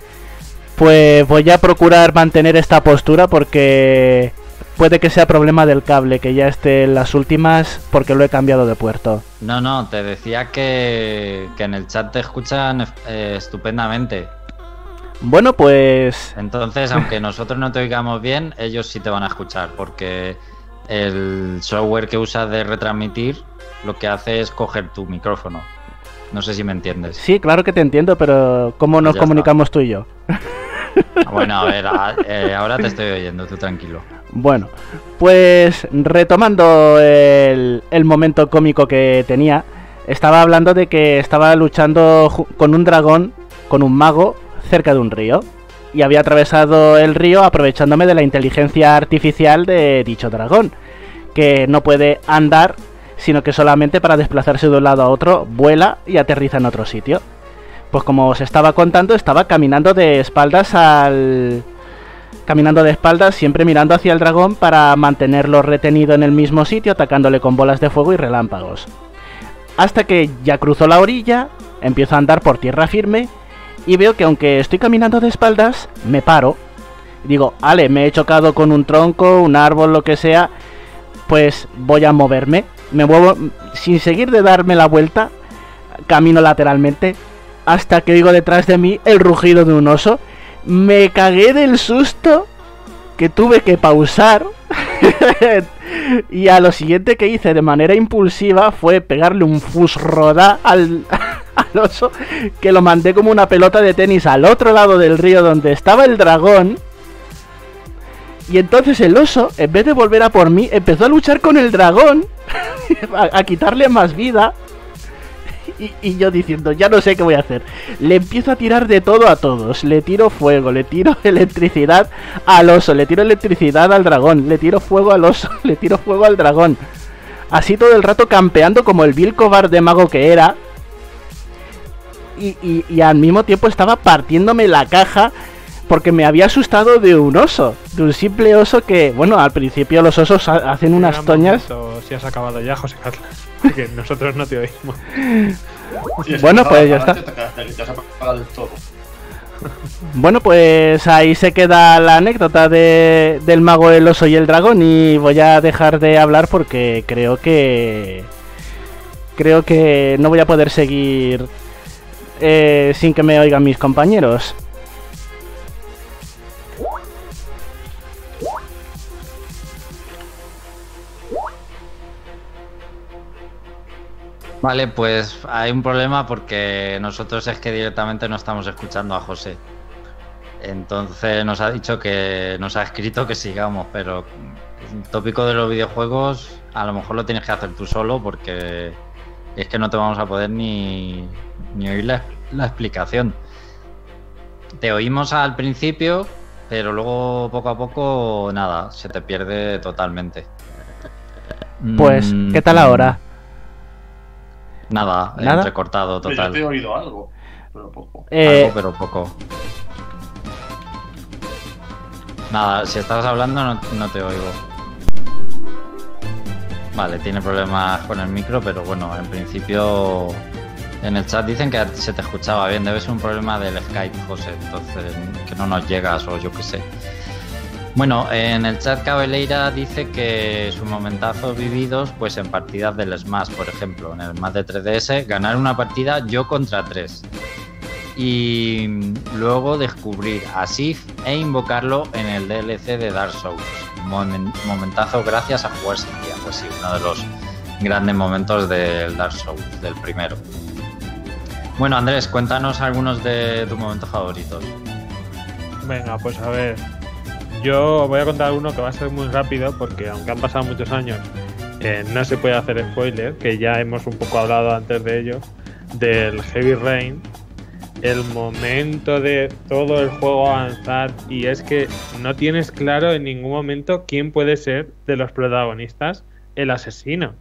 Pues voy a procurar mantener esta postura porque puede que sea problema del cable, que ya esté en las últimas porque lo he cambiado de puerto. No, no, te decía que, en el chat te escuchan eh, estupendamente. Bueno, pues... Entonces, aunque nosotros no te oigamos bien, ellos sí te van a escuchar porque el software que usas de retransmitir lo que hace es coger tu micrófono. No sé si me entiendes. Sí, claro que te entiendo, pero ¿cómo nos comunicamos tú y yo? Bueno, a ver, eh, ahora te estoy oyendo, tú tranquilo. Bueno, pues retomando el, momento cómico que tenía, estaba hablando de que estaba luchando con un dragón, con un mago, cerca de un río. Y había atravesado el río aprovechándome de la inteligencia artificial de dicho dragón, que no puede andar, sino que solamente para desplazarse de un lado a otro vuela y aterriza en otro sitio. Pues como os estaba contando, estaba caminando de espaldas al... Caminando de espaldas, siempre mirando hacia el dragón para mantenerlo retenido en el mismo sitio, atacándole con bolas de fuego y relámpagos. Hasta que ya cruzó la orilla, empiezo a andar por tierra firme y veo que aunque estoy caminando de espaldas, me paro. Digo, ale, me he chocado con un tronco, un árbol, lo que sea, pues voy a moverme. Me muevo sin seguir de darme la vuelta, camino lateralmente, hasta que oigo detrás de mí el rugido de un oso. Me cagué del susto que tuve que pausar. y a lo siguiente que hice de manera impulsiva fue pegarle un fusroda al, al oso que lo mandé como una pelota de tenis al otro lado del río donde estaba el dragón. Y entonces el oso, en vez de volver a por mí, empezó a luchar con el dragón, a, quitarle más vida y, yo diciendo, ya no sé qué voy a hacer. Le empiezo a tirar de todo a todos. Le tiro fuego, le tiro electricidad al oso, le tiro electricidad al dragón, le tiro fuego al oso, le tiro fuego al dragón. Así todo el rato campeando como el vil cobarde mago que era. Y, y al mismo tiempo estaba partiéndome la caja porque me había asustado de un oso, de un simple oso que, bueno, al principio los osos hacen unas toñas. Si has acabado ya, José Carlos, que nosotros no te oímos. bueno, pues ya está. Bueno, pues ahí se queda la anécdota de, del mago, el oso y el dragón y voy a dejar de hablar porque creo que... Creo que no voy a poder seguir eh, sin que me oigan mis compañeros. Vale, pues hay un problema porque nosotros es que directamente no estamos escuchando a José. Entonces nos ha dicho que nos ha escrito que sigamos, pero el tópico de los videojuegos a lo mejor lo tienes que hacer tú solo porque es que no te vamos a poder ni, ni oír la, la explicación. Te oímos al principio, pero luego poco a poco nada, se te pierde totalmente. Pues, Mm, ¿qué tal ahora? Nada, ¿Nada? entrecortado Pues yo total. te he oído algo, pero poco. Eh, Algo, pero poco. Nada, si estás hablando no, no te oigo. Vale, tiene problemas con el micro, pero bueno, en principio en el chat dicen que se te escuchaba bien. Debe ser un problema del Skype, José, entonces que no nos llegas o yo qué sé. Bueno, en el chat Cabeleira dice que sus momentazos vividos, pues en partidas del Smash, por ejemplo, en el Smash de 3DS, ganar una partida yo contra tres y luego descubrir a Sif e invocarlo en el DLC de Dark Souls. Momen- momentazo gracias a jugar sin guía. Pues sí, uno de los grandes momentos del Dark Souls, del primero. Bueno, Andrés, cuéntanos algunos de tus momentos favoritos. Venga, pues a ver. Yo voy a contar uno que va a ser muy rápido porque aunque han pasado muchos años, eh, no se puede hacer spoiler, que ya hemos un poco hablado antes de ello, del Heavy Rain. El momento de todo el juego avanzar y es que no tienes claro en ningún momento quién puede ser de los protagonistas el asesino.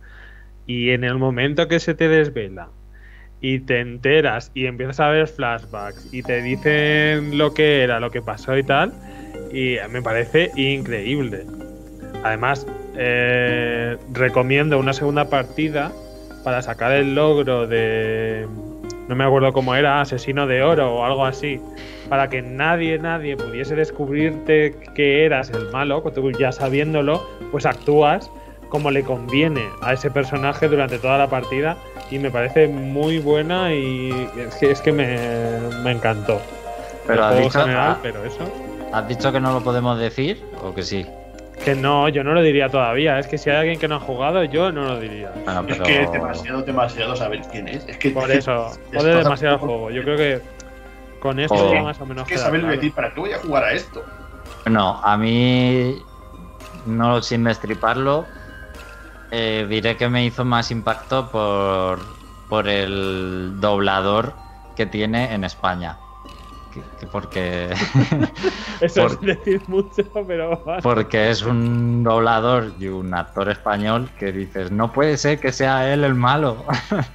Y en el momento que se te desvela y te enteras y empiezas a ver flashbacks y te dicen lo que era, lo que pasó y tal, y me parece increíble. Además, eh, recomiendo una segunda partida para sacar el logro de... No me acuerdo cómo era, asesino de oro o algo así, para que nadie, nadie pudiese descubrirte que eras el malo, tú ya sabiéndolo, pues actúas como le conviene a ese personaje durante toda la partida y me parece muy buena y es que, es que me, me encantó. Pero has dicho, general, ah, pero eso. ¿has dicho que no lo podemos decir o que sí? Que no, yo no lo diría todavía. Es que si hay alguien que no ha jugado, yo no lo diría. Bueno, Es que es demasiado, demasiado saber quién es. Es que Por eso, es demasiado juego. Yo creo que con esto Joder. ya más o menos Es que saber claro. decir, ¿para qué voy a jugar a esto? Bueno, a mí, no sin destriparlo, eh, diré que me hizo más impacto por, por el doblador que tiene en España. Que- que porque, Eso es decir mucho, pero vale. porque es un doblador y un actor español que dices, no puede ser que sea él el malo.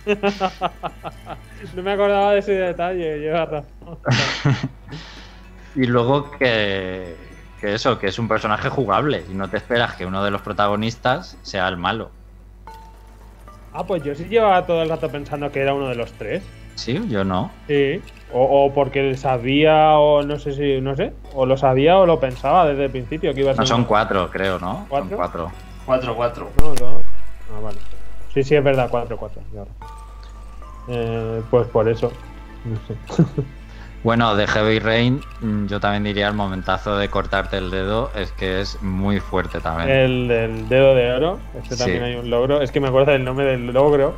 no me acordaba de ese detalle. Lleva razón. y luego que, que eso, que es un personaje jugable y no te esperas que uno de los protagonistas sea el malo. Ah, pues yo sí llevaba todo el rato pensando que era uno de los tres. Sí, yo no. Sí. O, o porque sabía, o no sé si, no sé. O lo sabía o lo pensaba desde el principio que iba a ser. No son cuatro, creo, ¿no? ¿Cuatro? Son cuatro. 4-4. No, no. Ah, vale. Sí, sí, es verdad, 4, 4. Eh, pues por eso. No sé. Bueno, de Heavy Rain, mm, yo también diría el momentazo de cortarte el dedo, es que es muy fuerte también. El del dedo de oro. Este Sí. también hay un logro. Es que me acuerdo del nombre del logro.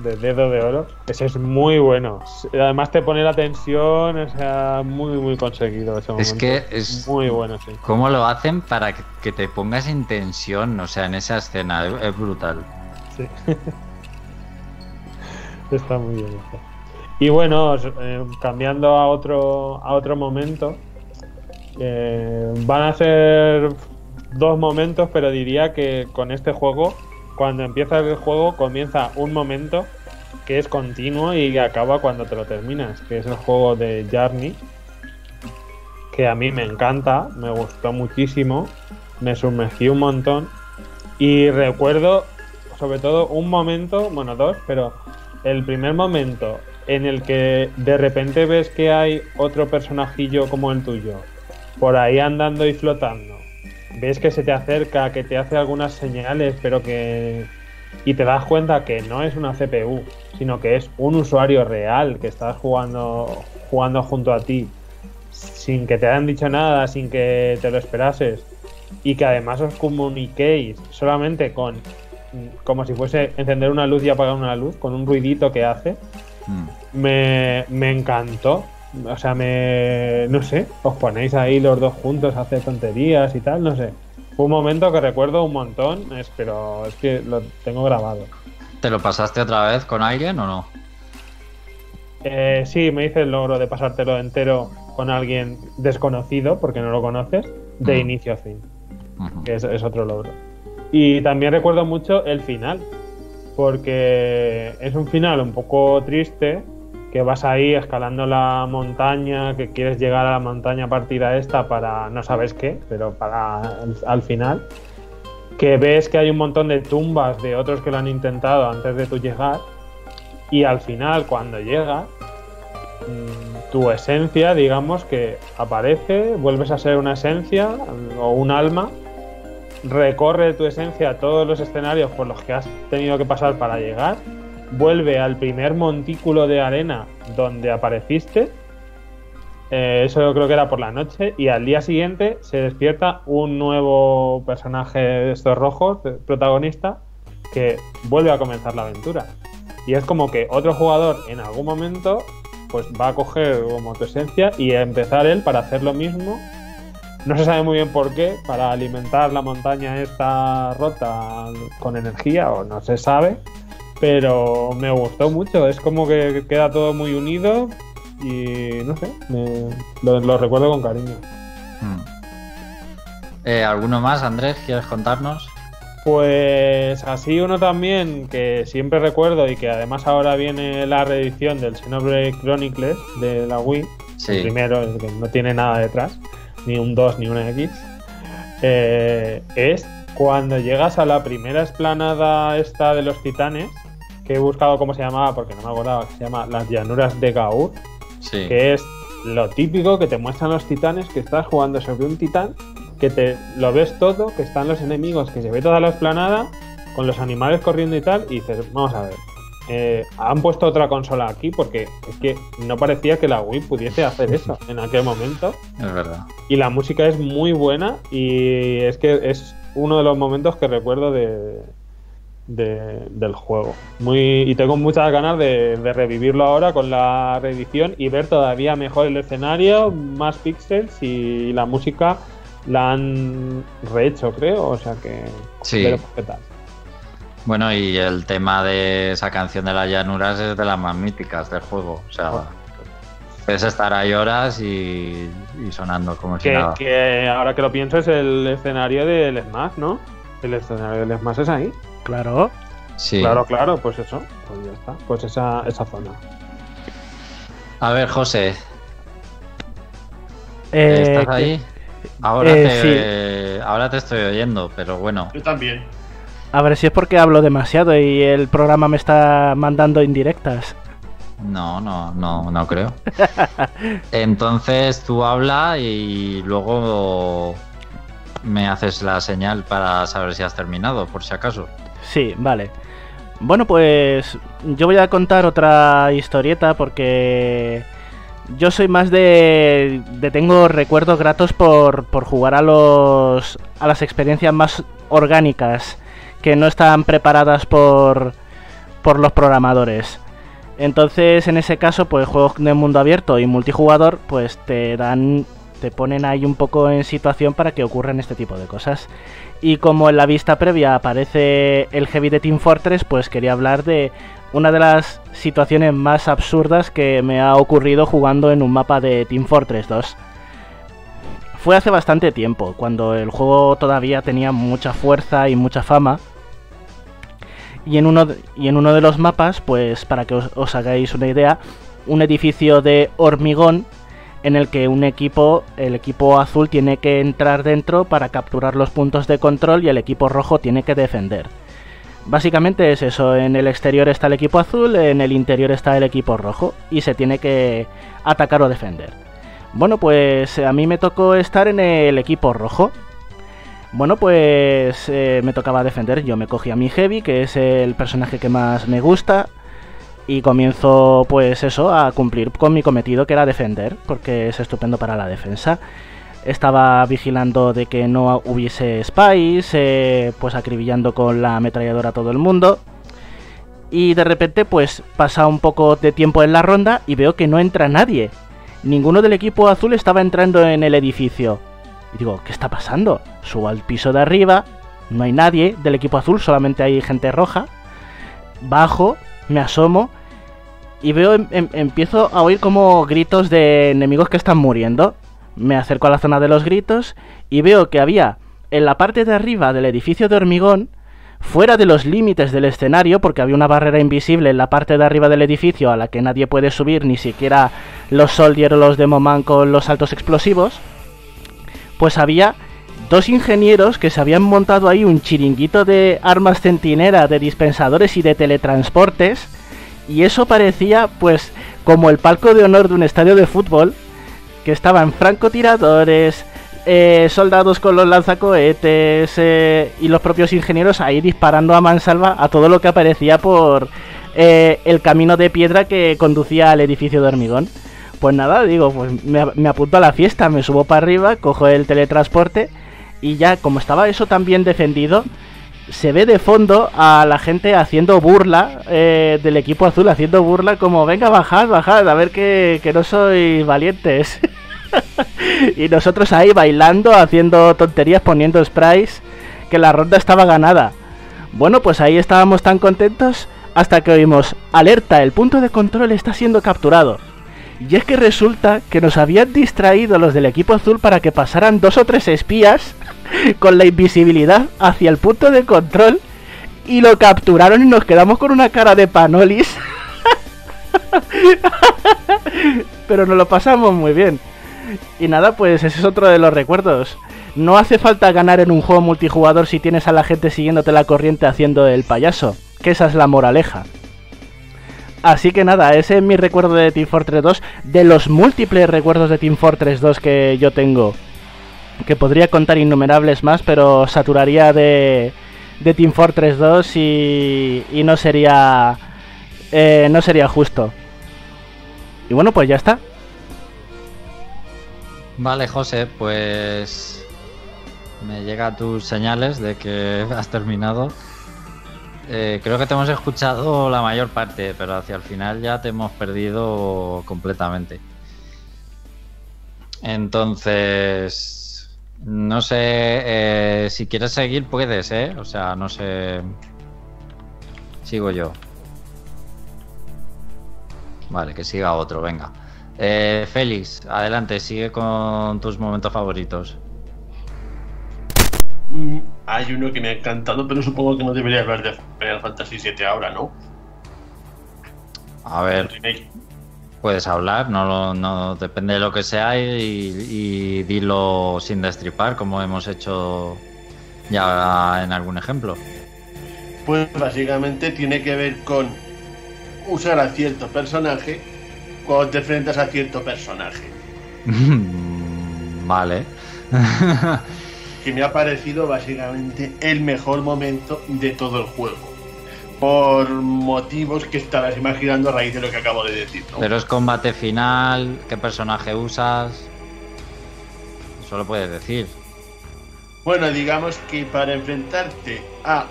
Del dedo de oro. Ese es muy bueno. Además te pone la tensión. O sea, muy, muy conseguido ese Es momento. que es. Muy bueno, sí. ¿Cómo lo hacen para que, te pongas en tensión? O sea, en esa escena, es, es brutal. Sí. Está muy bien. está. Y bueno, eh, cambiando a otro, a otro momento, eh, van a ser dos momentos, pero diría que con este juego, cuando empieza el juego, comienza un momento que es continuo y acaba cuando te lo terminas, que es el juego de Journey, que a mí me encanta, me gustó muchísimo, me sumergí un montón y recuerdo sobre todo un momento, bueno, dos, pero el primer momento en el que de repente ves que hay otro personajillo como el tuyo, por ahí andando y flotando, ves que se te acerca, que te hace algunas señales, pero que... Y te das cuenta que no es una CPU, sino que es un usuario real que estás jugando, jugando junto a ti, sin que te hayan dicho nada, sin que te lo esperases, y que además os comuniquéis solamente con como si fuese encender una luz y apagar una luz, con un ruidito que hace, mm. me, me encantó. O sea, me. No sé, os ponéis ahí los dos juntos a hacer tonterías y tal, no sé. Fue un momento que recuerdo un montón, es, pero es que lo tengo grabado. ¿Te lo pasaste otra vez con alguien o no? Eh, sí, me hice el logro de pasártelo entero con alguien desconocido, porque no lo conoces, de inicio a fin. Que es, otro logro. Y también recuerdo mucho el final, porque es un final un poco triste, que vas ahí escalando la montaña, que quieres llegar a la montaña partida esta para no sabes qué, pero para al, final, que ves que hay un montón de tumbas de otros que lo han intentado antes de tu llegar, y al final cuando llegas, mm, tu esencia, digamos que aparece, vuelves a ser una esencia o un alma recorre tu esencia todos los escenarios por los que has tenido que pasar para llegar, vuelve al primer montículo de arena donde apareciste, eh, eso yo creo que era por la noche, y al día siguiente se despierta un nuevo personaje de estos rojos, protagonista, que vuelve a comenzar la aventura. Y es como que otro jugador en algún momento pues va a coger como tu esencia y a empezar él para hacer lo mismo. No se sabe muy bien por qué, para alimentar la montaña esta rota con energía, o no se sabe, pero me gustó mucho. Es como que queda todo muy unido y no sé, lo, recuerdo con cariño. Hmm. Eh, ¿Alguno más, Andrés? ¿Quieres contarnos? Pues así uno también que siempre recuerdo y que además ahora viene la reedición del Xenoblade Chronicles de la Wii. El primero, es que no tiene nada detrás ni un 2 ni una X, eh, es cuando llegas a la primera esplanada esta de los titanes, que he buscado cómo se llamaba porque no me acordaba, que se llama Las Llanuras de Gaur, que es lo típico que te muestran los titanes, que estás jugando sobre un titán, que te lo ves todo, que están los enemigos, que se ve toda la esplanada, con los animales corriendo y tal, y dices, vamos a ver, eh, han puesto otra consola aquí porque es que no parecía que la Wii pudiese hacer eso en aquel momento. Es verdad. Y la música es muy buena y es que es uno de los momentos que recuerdo de, del juego. Muy, y tengo muchas ganas de, revivirlo ahora con la reedición y ver todavía mejor el escenario, más píxeles y la música la han rehecho, creo. O sea que sí. qué tal. Bueno, y el tema de esa canción de las llanuras es de las más míticas del juego. O sea, puedes estar ahí horas y, sonando como si nada. Que ahora que lo pienso es el escenario del Smash, ¿no? El escenario del Smash es ahí. Claro. Sí. Claro, claro, pues eso. Pues ya está. Pues esa, esa zona. A ver, José. Eh, ¿Estás ahí? Ahora, eh, te, ahora te estoy oyendo, pero bueno. Yo también. A ver si es porque hablo demasiado y el programa me está mandando indirectas. No, no, no, no creo. Entonces tú habla y luego me haces la señal para saber si has terminado, por si acaso. Sí, vale. Bueno, pues yo voy a contar otra historieta porque yo soy más de, de tengo recuerdos gratos por, por jugar a los a las experiencias más orgánicas que no están preparadas por, por los programadores. Entonces, en ese caso, pues juegos de mundo abierto y multijugador, pues te dan, te ponen ahí un poco en situación para que ocurran este tipo de cosas. Y como en la vista previa aparece el heavy de Team Fortress, pues quería hablar de una de las situaciones más absurdas que me ha ocurrido jugando en un mapa de Team Fortress 2. Fue hace bastante tiempo, cuando el juego todavía tenía mucha fuerza y mucha fama y en uno de, y en uno de los mapas, pues para que os, hagáis una idea, un edificio de hormigón en el que un equipo, el equipo azul tiene que entrar dentro para capturar los puntos de control y el equipo rojo tiene que defender. Básicamente es eso, en el exterior está el equipo azul, en el interior está el equipo rojo y se tiene que atacar o defender. Bueno, pues a mí me tocó estar en el equipo rojo. Bueno, pues eh, me tocaba defender, yo me cogí a mi Heavy, que es el personaje que más me gusta, y comienzo pues eso, a cumplir con mi cometido que era defender, porque es estupendo para la defensa estaba vigilando de que no hubiese spies, eh, pues acribillando con la ametralladora a todo el mundo. Y de repente pues pasa un poco de tiempo en la ronda y veo que no entra nadie. Ninguno del equipo azul estaba entrando en el edificio. Y digo, ¿qué está pasando? Subo al piso de arriba, no hay nadie del equipo azul, solamente hay gente roja. Bajo, me asomo y veo, em, em, empiezo a oír como gritos de enemigos que están muriendo. Me acerco a la zona de los gritos y veo que había en la parte de arriba del edificio de hormigón, fuera de los límites del escenario, porque había una barrera invisible en la parte de arriba del edificio a la que nadie puede subir, ni siquiera los Soldier o los Demoman con los saltos explosivos, pues había dos ingenieros que se habían montado ahí un chiringuito de armas centinera, de dispensadores y de teletransportes, y eso parecía pues como el palco de honor de un estadio de fútbol, que estaban francotiradores, eh, soldados con los lanzacohetes eh, y los propios ingenieros ahí disparando a mansalva a todo lo que aparecía por eh, el camino de piedra que conducía al edificio de hormigón. Pues nada, digo, pues me, me apunto a la fiesta, me subo para arriba, cojo el teletransporte y ya como estaba eso tan bien defendido, se ve de fondo a la gente haciendo burla del equipo azul, haciendo burla como, venga, bajad, bajad, a ver que, que no sois valientes. y nosotros ahí bailando, haciendo tonterías, poniendo sprays, que la ronda estaba ganada. Bueno, pues ahí estábamos tan contentos hasta que oímos, alerta, el punto de control está siendo capturado. Y es que resulta que nos habían distraído los del equipo azul para que pasaran dos o tres espías con la invisibilidad hacia el punto de control y lo capturaron y nos quedamos con una cara de panolis. Pero nos lo pasamos muy bien. Y nada, pues ese es otro de los recuerdos. No hace falta ganar en un juego multijugador si tienes a la gente siguiéndote la corriente haciendo el payaso, que esa es la moraleja. Así que nada, ese es mi recuerdo de Team Fortress 2, de los múltiples recuerdos de Team Fortress 2 que yo tengo, que podría contar innumerables más, pero saturaría de, de Team Fortress 2 y, y no sería eh, no sería justo. Y bueno, pues ya está. Vale, José, pues me llega tus señales de que has terminado. Eh, creo que te hemos escuchado la mayor parte, pero hacia el final ya te hemos perdido completamente. Entonces, no sé, eh, si quieres seguir puedes, ¿eh? O sea, no sé. Sigo yo. Vale, que siga otro, venga. Eh, Félix, adelante, sigue con tus momentos favoritos. Mm, hay uno que me ha encantado, pero supongo que no debería hablar de Final Fantasy VII ahora, ¿no? A ver, puedes hablar, no, no depende de lo que sea y, y dilo sin destripar, como hemos hecho ya en algún ejemplo. Pues básicamente tiene que ver con usar a cierto personaje cuando te enfrentas a cierto personaje. vale. que me ha parecido básicamente el mejor momento de todo el juego. Por motivos que estabas imaginando a raíz de lo que acabo de decir. ¿no? Pero es combate final, qué personaje usas. Eso lo puedes decir. Bueno, digamos que para enfrentarte a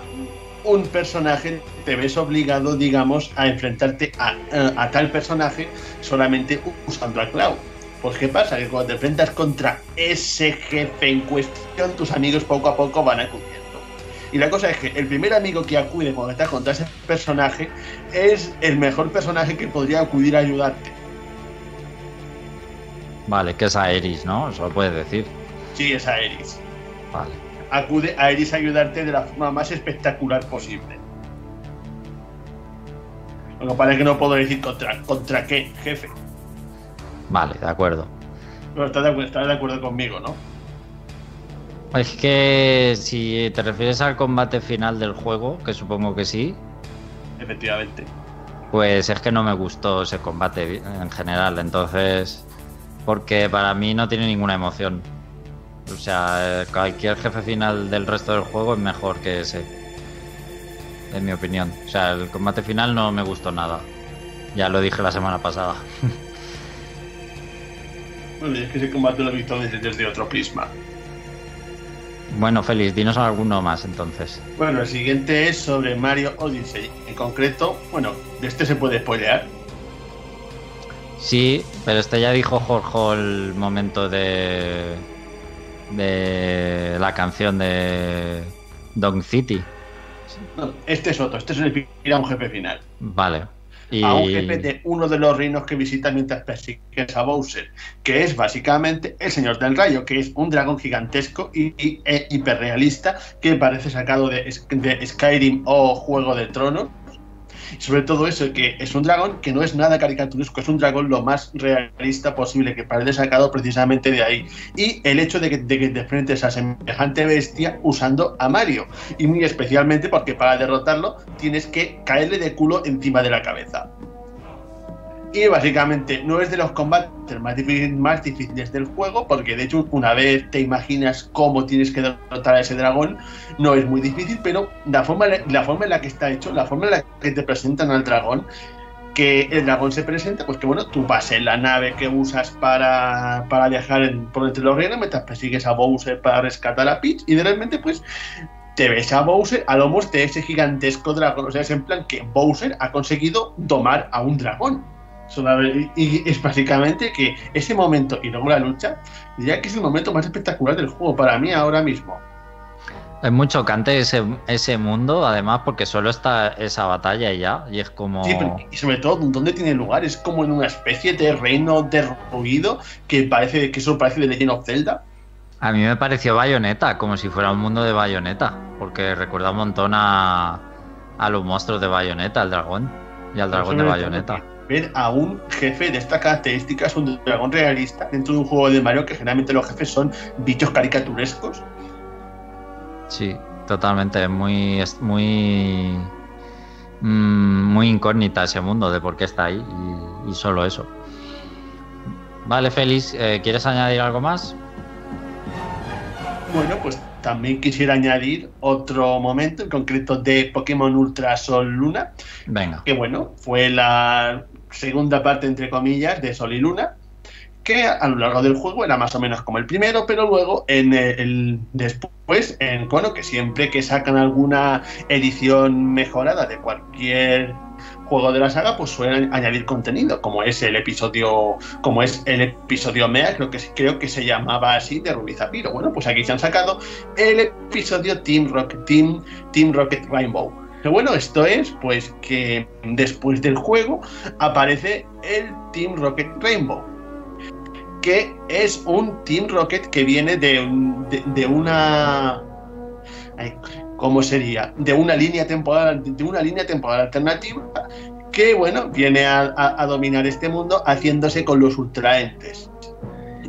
un personaje te ves obligado, digamos, a enfrentarte a, a, tal personaje solamente usando a Cloud. Pues qué pasa, que cuando te enfrentas contra ese jefe en cuestión, tus amigos poco a poco van acudiendo. Y la cosa es que el primer amigo que acude cuando estás contra ese personaje es el mejor personaje que podría acudir a ayudarte. Vale, que es Aeris, ¿no? Eso lo puedes decir. Sí, es Aeris. Vale. Acude a Aeris a ayudarte de la forma más espectacular posible. Lo que pasa es que no puedo decir contra, contra qué, jefe. Vale, de acuerdo. Pero estás de, estás de acuerdo conmigo, ¿no? Es que si te refieres al combate final del juego, que supongo que sí, Efectivamente. pues es que no me gustó ese combate en general. Entonces, porque para mí no tiene ninguna emoción. O sea, cualquier jefe final del resto del juego es mejor que ese. En mi opinión. O sea, el combate final no me gustó nada. Ya lo dije la semana pasada. Bueno, es que ese combate lo he visto desde otro prisma. Bueno, Félix, dinos alguno más entonces. Bueno, el siguiente es sobre Mario Odyssey. En concreto, bueno, de este se puede spoilear. Sí, pero este ya dijo Jorge el momento de. de la canción de Dong City. No, este es otro, este es el ir a un jefe final. Vale. A un jefe de uno de los reinos que visita mientras persigues a Bowser, que es básicamente el Señor del Rayo, que es un dragón gigantesco y, y- e hiperrealista que parece sacado de, de Skyrim o Juego de Tronos. Sobre todo eso, que es un dragón que no es nada caricaturesco, es un dragón lo más realista posible, que parece sacado precisamente de ahí. Y el hecho de que, de que te enfrentes a semejante bestia usando a Mario. Y muy especialmente porque para derrotarlo tienes que caerle de culo encima de la cabeza. Y básicamente no es de los combates más, difícil- más difíciles del juego, porque de hecho una vez te imaginas cómo tienes que derrotar a ese dragón, no es muy difícil, pero la forma, la forma en la que está hecho, la forma en la que te presentan al dragón, que el dragón se presenta, pues que bueno, tú vas en la nave que usas para, para viajar por entre los reinos, mientras persigues a Bowser para rescatar a Peach, y de repente pues te ves a Bowser a lomos de ese gigantesco dragón. O sea, es en plan que Bowser ha conseguido domar a un dragón. Y es básicamente que ese momento y luego la lucha, diría que es el momento más espectacular del juego para mí ahora mismo. Es muy chocante ese, ese mundo, además, porque solo está esa batalla y ya. Y es como. Sí, pero- y sobre todo, ¿dónde tiene lugar? Es como en una especie de reino derruido que parece que eso parece de Legend of Zelda. A mí me pareció Bayonetta, como si fuera un mundo de Bayonetta. Porque recuerda un montón a, a los monstruos de Bayonetta, al dragón. Y al dragón de Bayonetta. Ver a un jefe de estas características, un dragón realista, dentro de un juego de Mario, que generalmente los jefes son bichos caricaturescos. Sí, totalmente. Es muy. es muy. mm, muy incógnita ese mundo de por qué está ahí. Y, y solo eso. Vale, Félix, eh, ¿quieres añadir algo más? Bueno, pues también quisiera añadir otro momento, en concreto de Pokémon Ultra Sol Luna, Venga. que bueno, fue la segunda parte, entre comillas, de Sol y Luna, que a lo largo del juego era más o menos como el primero, pero luego en el, después, en bueno, que siempre que sacan alguna edición mejorada de cualquier juego de la saga, pues suelen añadir contenido, como es el episodio, como es el episodio MEA, creo que creo que se llamaba así de Rubí Zafiro. Bueno, pues aquí se han sacado el episodio Team Rocket Team, Team Rocket Rainbow. Pero bueno, esto es pues que después del juego aparece el Team Rocket Rainbow, que es un Team Rocket que viene de, de, una ¿cómo sería? De una línea temporal, de una línea temporal alternativa que bueno, viene a, a- a dominar este mundo haciéndose con los ultraentes.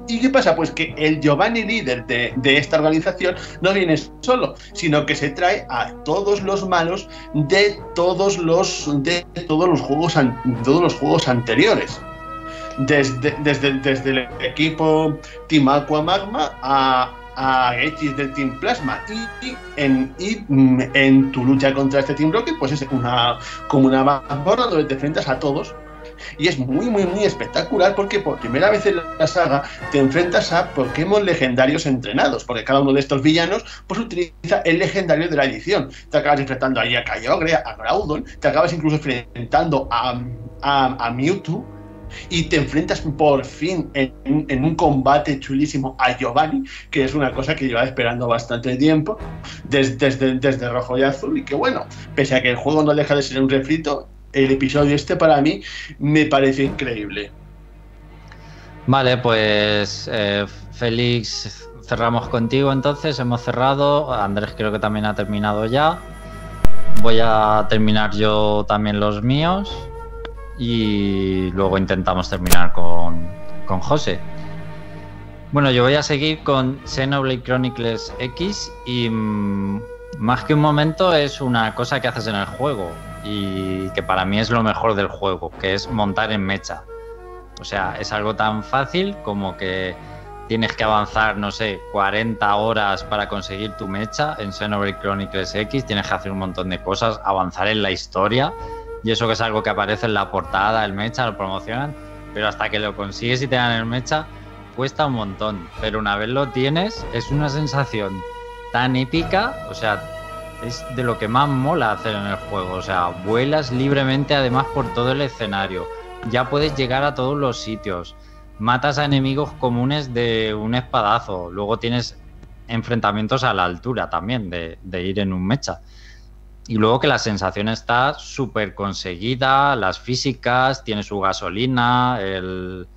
¿Y qué pasa? Pues que el Giovanni líder de, de esta organización no viene solo, sino que se trae a todos los malos de todos los de todos los juegos an- todos los juegos anteriores. Desde, desde, desde el equipo Team Aqua Magma a, a X del Team Plasma y, en, y, mm, en tu lucha contra este Team Rocket pues es una como una mazmorra donde te enfrentas a todos y es muy muy muy espectacular porque por primera vez en la saga te enfrentas a Pokémon legendarios entrenados porque cada uno de estos villanos pues utiliza el legendario de la edición. Te acabas enfrentando ahí a Kyogre, a Groudon te acabas incluso enfrentando a, a, Mewtwo y te enfrentas por fin en, un combate chulísimo a Giovanni, que es una cosa que lleva esperando bastante tiempo, desde, desde, desde rojo y azul, y que bueno, pese a que el juego no deja de ser un refrito, el episodio este para mí me parece increíble. Vale, pues eh, Félix, cerramos contigo entonces, hemos cerrado, Andrés creo que también ha terminado ya, voy a terminar yo también los míos y luego intentamos terminar con, con José. Bueno, yo voy a seguir con Xenoblade Chronicles X y mm, más que un momento es una cosa que haces en el juego y que para mí es lo mejor del juego, que es montar en mecha. O sea, es algo tan fácil como que tienes que avanzar, no sé, 40 horas para conseguir tu mecha en Xenoblade Chronicles X, tienes que hacer un montón de cosas, avanzar en la historia, y eso que es algo que aparece en la portada, el mecha, lo promocionan, pero hasta que lo consigues y te dan el mecha, cuesta un montón. Pero una vez lo tienes, es una sensación tan épica, o sea, es de lo que más mola hacer en el juego, o sea, vuelas libremente además por todo el escenario, ya puedes llegar a todos los sitios matas a enemigos comunes de un espadazo. Luego tienes enfrentamientos a la altura también de, ir en un mecha. Y luego que la sensación está súper conseguida, las físicas, tiene su gasolina, el,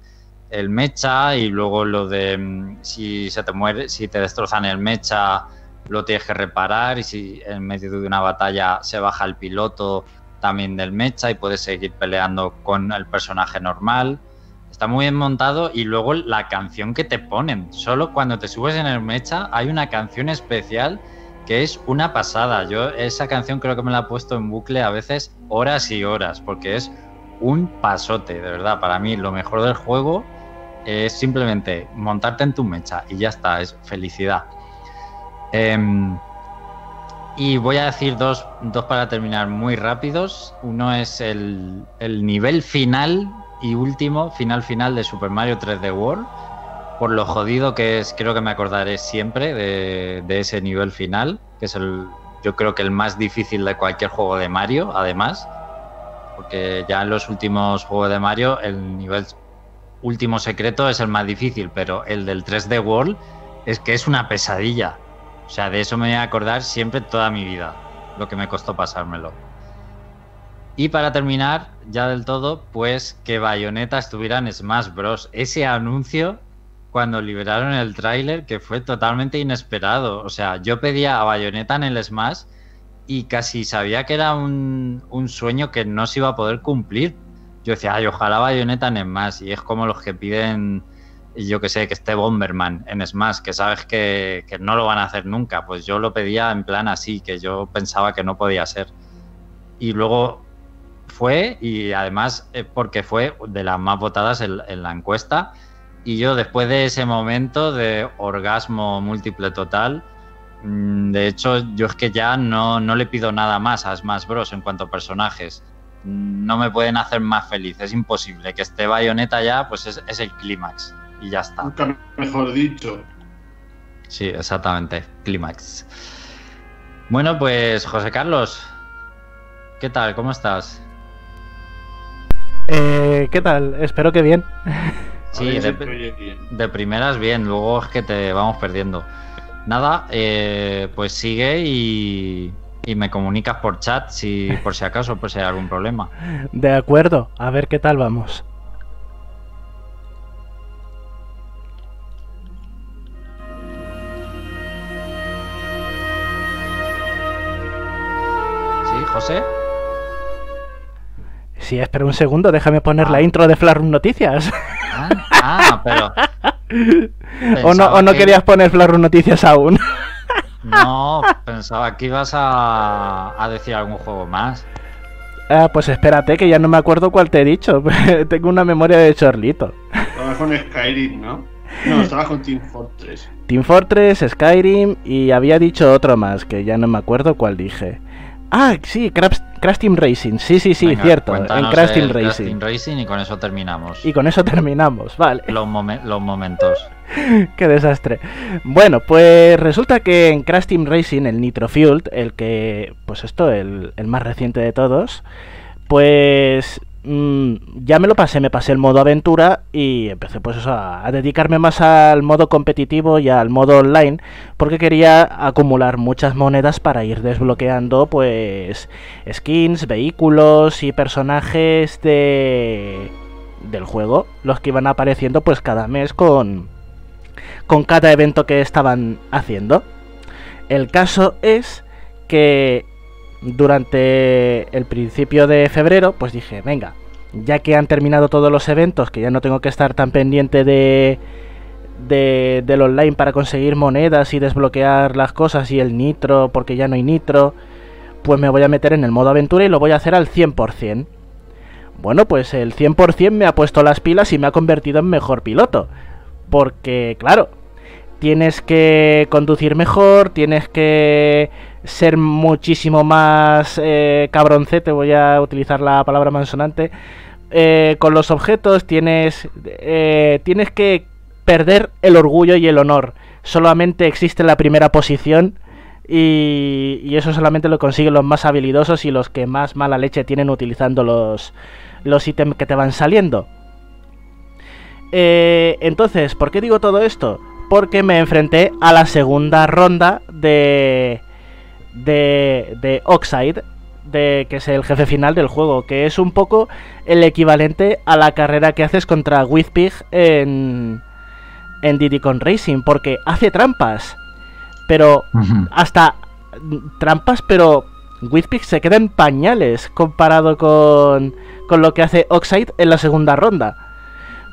el, mecha y luego lo de mm, si se te muere, si te destrozan el mecha, lo tienes que reparar y si en medio de una batalla se baja el piloto también del mecha y puedes seguir peleando con el personaje normal. Está muy bien montado y luego la canción que te ponen. Solo cuando te subes en el mecha hay una canción especial que es una pasada. Yo esa canción creo que me la he puesto en bucle a veces horas y horas porque es un pasote, de verdad. Para mí lo mejor del juego es simplemente montarte en tu mecha y ya está, es felicidad. Em, y voy a decir dos, dos, para terminar muy rápidos. Uno es el, el nivel final y último, final final de Super Mario 3D World. Por lo jodido que es, creo que me acordaré siempre de, ese nivel final, que es el, yo creo que el más difícil de cualquier juego de Mario, además. Porque ya en los últimos juegos de Mario, el nivel último secreto es el más difícil, pero el del 3D World es que es una pesadilla. O sea, de eso me voy a acordar siempre toda mi vida, lo que me costó pasármelo. Y para terminar, ya del todo, pues que Bayonetta estuviera en Smash Bros. Ese anuncio cuando liberaron el tráiler que fue totalmente inesperado. O sea, yo pedía a Bayonetta en el Smash y casi sabía que era un, sueño que no se iba a poder cumplir. Yo decía, ay, ojalá Bayonetta en Smash. Y es como los que piden, yo que sé, que esté Bomberman en Smash, que sabes que, que no lo van a hacer nunca. Pues yo lo pedía en plan así, que yo pensaba que no podía ser. Y luego fue y además eh, porque fue de las más votadas en, la encuesta. Y yo después de ese momento de orgasmo múltiple total, mm, de hecho yo es que ya no, no le pido nada más a Smash Bros. en cuanto a personajes. No me pueden hacer más feliz, es imposible. Que esté Bayonetta ya, pues es, es el clímax. Y ya está. Nunca mejor dicho. Sí, exactamente, clímax. Bueno, pues José Carlos, ¿qué tal? ¿Cómo estás? Eh, ¿Qué tal? Espero que bien. Sí, de, primeras bien, luego es que te vamos perdiendo. Nada, eh, pues sigue y, y, me comunicas por chat si por si acaso por si hay algún problema. De acuerdo, a ver qué tal vamos. Sí, José. Sí, espera un segundo, déjame poner la ah. intro de Flarum Noticias. Ah, ah pero. ¿O no, o no querías poner Flarum Noticias aún? no, pensaba que ibas a, a decir algún juego más. Ah, pues espérate, que ya no me acuerdo cuál te he dicho. Tengo una memoria de chorlito. Estaba con Skyrim, ¿no? No, estaba con Team Fortress. Team Fortress, Skyrim y había dicho otro más, que ya no me acuerdo cuál dije. Ah, sí, Crash, Team Racing. Sí, sí, sí, cierto. En Crash Team Racing. Team Racing y con eso terminamos. Y con eso terminamos, vale. Los, los momentos. Qué desastre. Bueno, pues resulta que en Crash Team Racing, el Nitro Fueled, el que, pues esto, el, el más reciente de todos, pues ya me lo pasé, me pasé el modo aventura y empecé pues a, dedicarme más al modo competitivo y al modo online porque quería acumular muchas monedas para ir desbloqueando pues skins, vehículos y personajes de del juego, los que iban apareciendo pues cada mes con con cada evento que estaban haciendo. El caso es que durante el principio de febrero, pues dije, venga, ya que han terminado todos los eventos, que ya no tengo que estar tan pendiente de, de, del online para conseguir monedas y desbloquear las cosas y el nitro porque ya no hay nitro, pues me voy a meter en el modo aventura y lo voy a hacer al 100%. Bueno, pues el 100% me ha puesto las pilas y me ha convertido en mejor piloto. Porque, claro, tienes que conducir mejor, tienes que ser muchísimo más eh, cabroncete, voy a utilizar la palabra mansonante, eh, con los objetos, tienes, eh, tienes que perder el orgullo y el honor. Solamente existe la primera posición y, y, eso solamente lo consiguen los más habilidosos y los que más mala leche tienen utilizando los, los ítems que te van saliendo. Eh, entonces, ¿por qué digo todo esto? Porque me enfrenté a la segunda ronda de, de, de Oxide, de, que es el jefe final del juego, que es un poco el equivalente a la carrera que haces contra Wizpig en, en Diddy Con Racing, porque hace trampas, pero hasta trampas, pero Wizpig se queda en pañales comparado con, con lo que hace Oxide en la segunda ronda.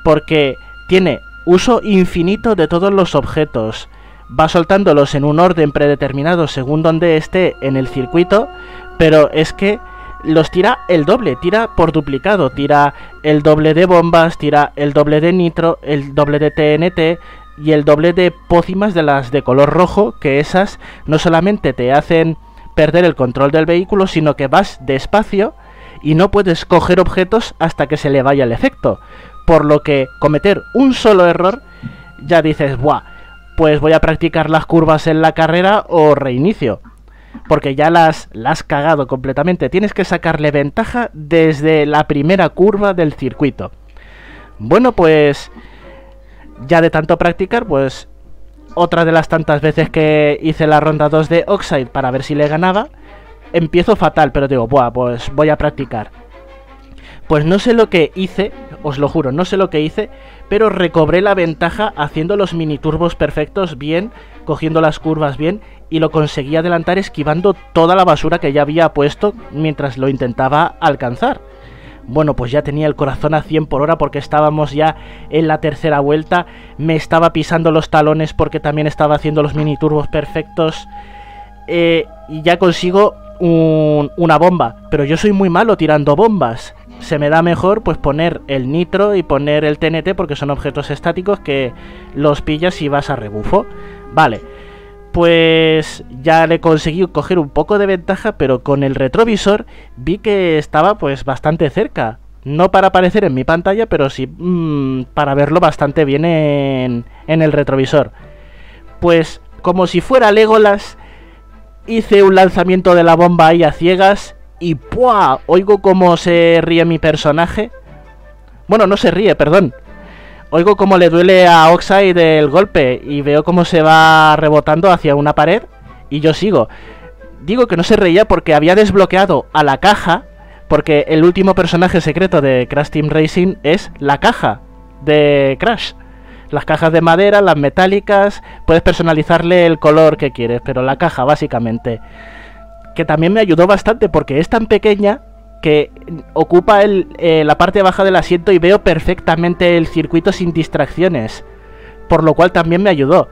Porque tiene uso infinito de todos los objetos. Va soltándolos en un orden predeterminado según donde esté en el circuito. Pero es que los tira el doble, tira por duplicado. Tira el doble de bombas, tira el doble de nitro, el doble de TNT y el doble de pócimas de las de color rojo. Que esas no solamente te hacen perder el control del vehículo, sino que vas despacio y no puedes coger objetos hasta que se le vaya el efecto. Por lo que cometer un solo error, ya dices, buah, pues voy a practicar las curvas en la carrera o reinicio. Porque ya las, las has cagado completamente. Tienes que sacarle ventaja desde la primera curva del circuito. Bueno, pues ya de tanto practicar, pues otra de las tantas veces que hice la ronda 2 de Oxide para ver si le ganaba, empiezo fatal, pero digo, Buah, pues voy a practicar. Pues no sé lo que hice, os lo juro, no sé lo que hice, pero recobré la ventaja haciendo los mini turbos perfectos bien, cogiendo las curvas bien y lo conseguí adelantar esquivando toda la basura que ya había puesto mientras lo intentaba alcanzar. Bueno, pues ya tenía el corazón a 100 por hora porque estábamos ya en la tercera vuelta. Me estaba pisando los talones porque también estaba haciendo los mini turbos perfectos. Eh, y ya consigo una bomba. Pero yo soy muy malo tirando bombas. Se me da mejor pues poner el nitro y poner el TNT porque son objetos estáticos que los pillas y vas a rebufo. Vale pues ya le conseguí coger un poco de ventaja, pero con el retrovisor vi que estaba pues bastante cerca. No para aparecer en mi pantalla, pero sí mmm, para verlo bastante bien en, en el retrovisor. Pues como si fuera Legolas, hice un lanzamiento de la bomba ahí a ciegas y ¡pua! Oigo cómo se ríe mi personaje. Bueno, no se ríe, perdón oigo cómo le duele a Oxide el golpe y veo cómo se va rebotando hacia una pared y yo sigo. Digo que no se reía porque había desbloqueado a la caja, porque el último personaje secreto de Crash Team Racing es la caja de Crash. Las cajas de madera, las metálicas, puedes personalizarle el color que quieres, pero la caja básicamente. Que también me ayudó bastante porque es tan pequeña que ocupa eh, la parte baja del asiento y veo perfectamente el circuito sin distracciones, por lo cual también me ayudó.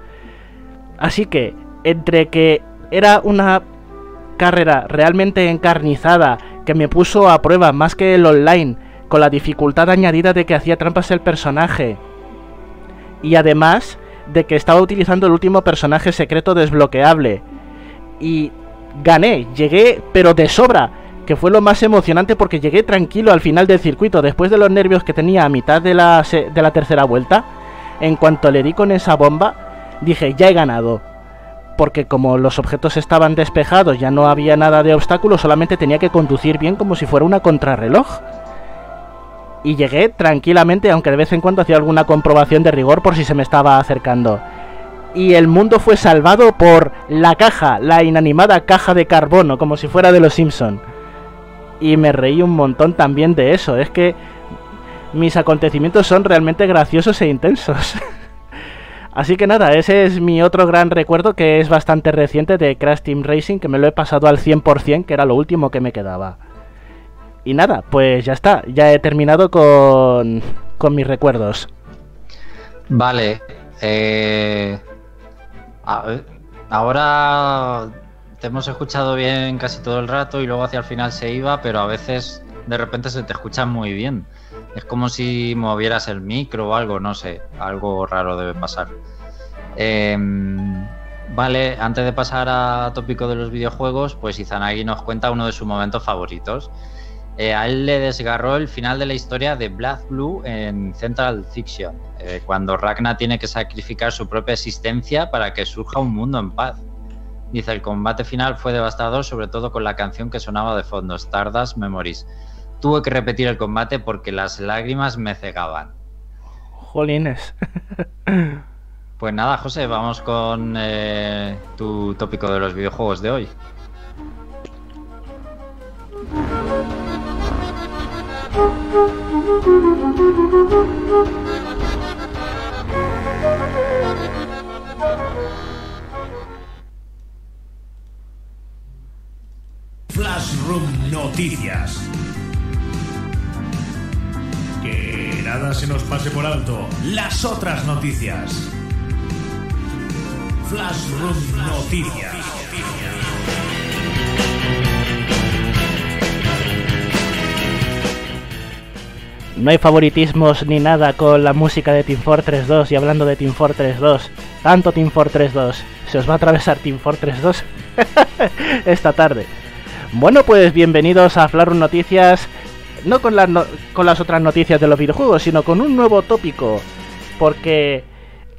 Así que, entre que era una carrera realmente encarnizada, que me puso a prueba más que el online, con la dificultad añadida de que hacía trampas el personaje, y además de que estaba utilizando el último personaje secreto desbloqueable, y gané, llegué pero de sobra, que fue lo más emocionante porque llegué tranquilo al final del circuito, después de los nervios que tenía a mitad de la, de la tercera vuelta, en cuanto le di con esa bomba, dije, ya he ganado. Porque como los objetos estaban despejados, ya no había nada de obstáculo, solamente tenía que conducir bien como si fuera una contrarreloj. Y llegué tranquilamente, aunque de vez en cuando hacía alguna comprobación de rigor por si se me estaba acercando. Y el mundo fue salvado por la caja, la inanimada caja de carbono, como si fuera de los Simpson y me reí un montón también de eso. Es que mis acontecimientos son realmente graciosos e intensos. Así que nada, ese es mi otro gran recuerdo que es bastante reciente de Crash Team Racing, que me lo he pasado al 100%, que era lo último que me quedaba. Y nada, pues ya está, ya he terminado con, con mis recuerdos. Vale, Eh, ahora te hemos escuchado bien casi todo el rato y luego hacia el final se iba, pero a veces de repente se te escucha muy bien. Es como si movieras el micro o algo, no sé, algo raro debe pasar. Em, vale, antes de pasar a tópico de los videojuegos, pues Izanagi nos cuenta uno de sus momentos favoritos. Eh, a él le desgarró el final de la historia de Black Blue en Central Fiction, eh, cuando Ragnar tiene que sacrificar su propia existencia para que surja un mundo en paz. Dice, el combate final fue devastador, sobre todo con la canción que sonaba de fondo, Stardust Memories. Tuve que repetir el combate porque las lágrimas me cegaban. Jolines. pues nada, José, vamos con eh, tu tópico de los videojuegos de hoy. Flashroom Noticias. Que nada se nos pase por alto. Las otras noticias. Flashroom Noticias. No hay favoritismos ni nada con la música de Team Fortress 2 y hablando de Team Fortress 2, tanto Team Fortress 2, se os va a atravesar Team Fortress 2 esta tarde. Bueno, pues bienvenidos a Flarum Noticias, no con, las con las otras noticias de los videojuegos, sino con un nuevo tópico, porque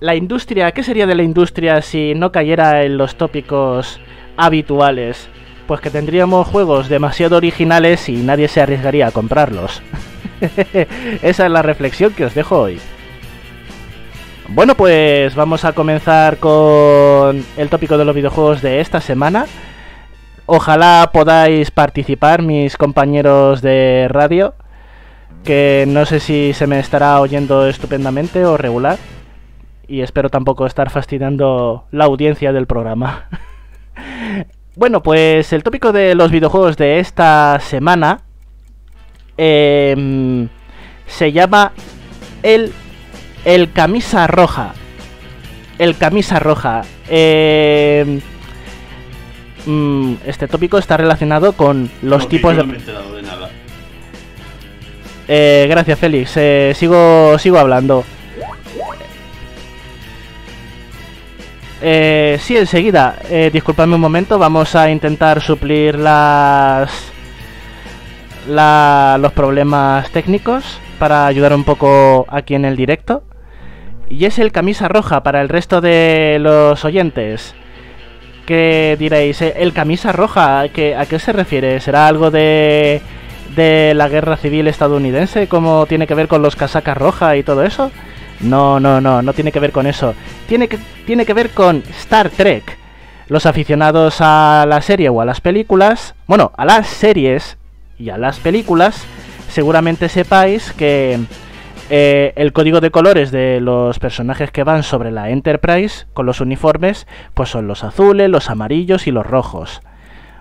la industria, ¿qué sería de la industria si no cayera en los tópicos habituales? Pues que tendríamos juegos demasiado originales y nadie se arriesgaría a comprarlos. Esa es la reflexión que os dejo hoy. Bueno, pues vamos a comenzar con el tópico de los videojuegos de esta semana. Ojalá podáis participar, mis compañeros de radio, que no sé si se me estará oyendo estupendamente o regular. Y espero tampoco estar fastidiando la audiencia del programa. bueno, pues el tópico de los videojuegos de esta semana Em, se llama el, el camisa roja. El camisa roja. Mm, este tópico está relacionado con los tipos de... Eh, gracias, Félix. Eh, sigo, sigo hablando. Eh, sí, enseguida. Eh, disculpadme un momento. Vamos a intentar suplir las los problemas técnicos para ayudar un poco aquí en el directo. Y es el camisa roja para el resto de los oyentes. ¿Qué diréis? Eh, ¿El camisa roja? ¿a qué, ¿A qué se refiere? ¿Será algo de, de la guerra civil estadounidense? ¿Cómo tiene que ver con los casacas rojas y todo eso? No, no, no, no tiene que ver con eso. Tiene que, tiene que ver con Star Trek. Los aficionados a la serie o a las películas, bueno, a las series y a las películas, seguramente sepáis que eh, el código de colores de los personajes que van sobre la Enterprise con los uniformes, pues son los azules, los amarillos y los rojos.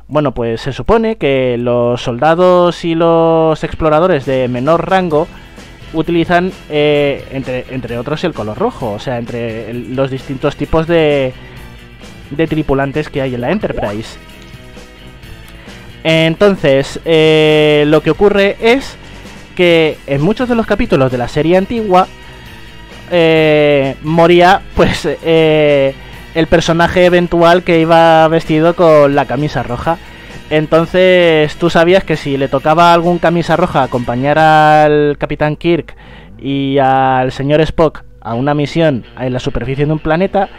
Bueno, pues se supone que los soldados y los exploradores de menor rango utilizan, eh, entre, entre, otros, el color rojo, o sea, entre los distintos tipos de, de tripulantes que hay en la Enterprise. Entonces, eh, lo que ocurre es que en muchos de los capítulos de la serie antigua eh, moría, pues, eh, el personaje eventual que iba vestido con la camisa roja. Entonces, tú sabías que si le tocaba algún camisa roja acompañar al Capitán Kirk y al señor Spock a una misión en la superficie de un planeta,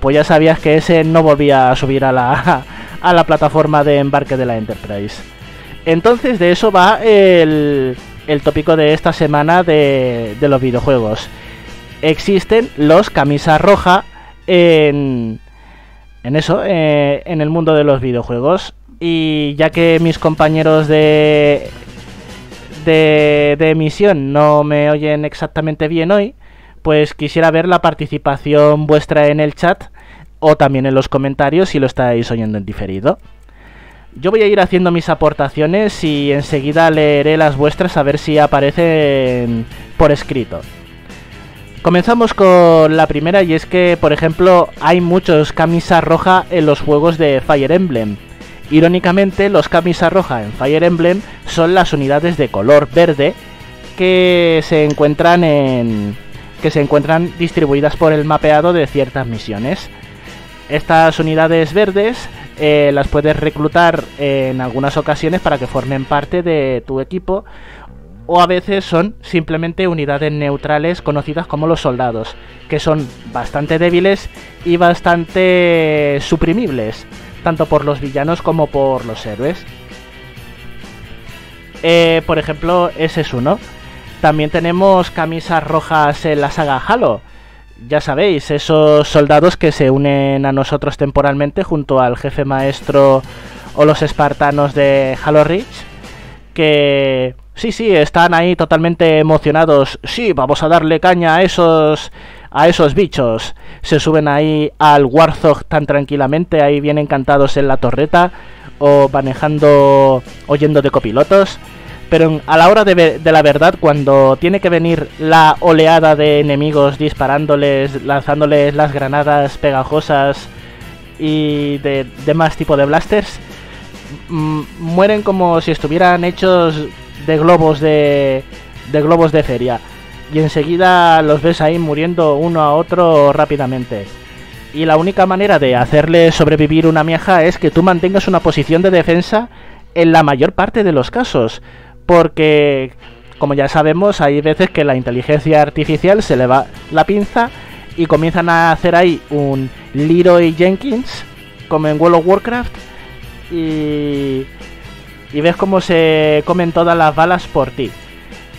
pues ya sabías que ese no volvía a subir a la, a la plataforma de embarque de la Enterprise. Entonces de eso va el, el tópico de esta semana de, de los videojuegos. Existen los camisas roja en, en eso, eh, en el mundo de los videojuegos. Y ya que mis compañeros de, de, de emisión no me oyen exactamente bien hoy, pues quisiera ver la participación vuestra en el chat o también en los comentarios si lo estáis oyendo en diferido. Yo voy a ir haciendo mis aportaciones y enseguida leeré las vuestras a ver si aparecen por escrito. Comenzamos con la primera y es que, por ejemplo, hay muchos camisa roja en los juegos de Fire Emblem. Irónicamente, los camisa roja en Fire Emblem son las unidades de color verde que se encuentran en que se encuentran distribuidas por el mapeado de ciertas misiones. Estas unidades verdes eh, las puedes reclutar en algunas ocasiones para que formen parte de tu equipo o a veces son simplemente unidades neutrales conocidas como los soldados, que son bastante débiles y bastante suprimibles, tanto por los villanos como por los héroes. Eh, por ejemplo, ese es uno. También tenemos camisas rojas en la saga Halo. Ya sabéis, esos soldados que se unen a nosotros temporalmente junto al jefe maestro o los espartanos de Halo Reach. Que sí, sí, están ahí totalmente emocionados. Sí, vamos a darle caña a esos a esos bichos. Se suben ahí al Warthog tan tranquilamente, ahí bien encantados en la torreta o manejando oyendo de copilotos pero a la hora de, la verdad, cuando tiene que venir la oleada de enemigos disparándoles, lanzándoles las granadas pegajosas y de demás tipo de blasters, mueren como si estuvieran hechos de globos de, de globos de feria. Y enseguida los ves ahí muriendo uno a otro rápidamente. Y la única manera de hacerle sobrevivir una mieja es que tú mantengas una posición de defensa en la mayor parte de los casos porque como ya sabemos hay veces que la inteligencia artificial se le va la pinza y comienzan a hacer ahí un Leroy Jenkins como en World of Warcraft y, y ves cómo se comen todas las balas por ti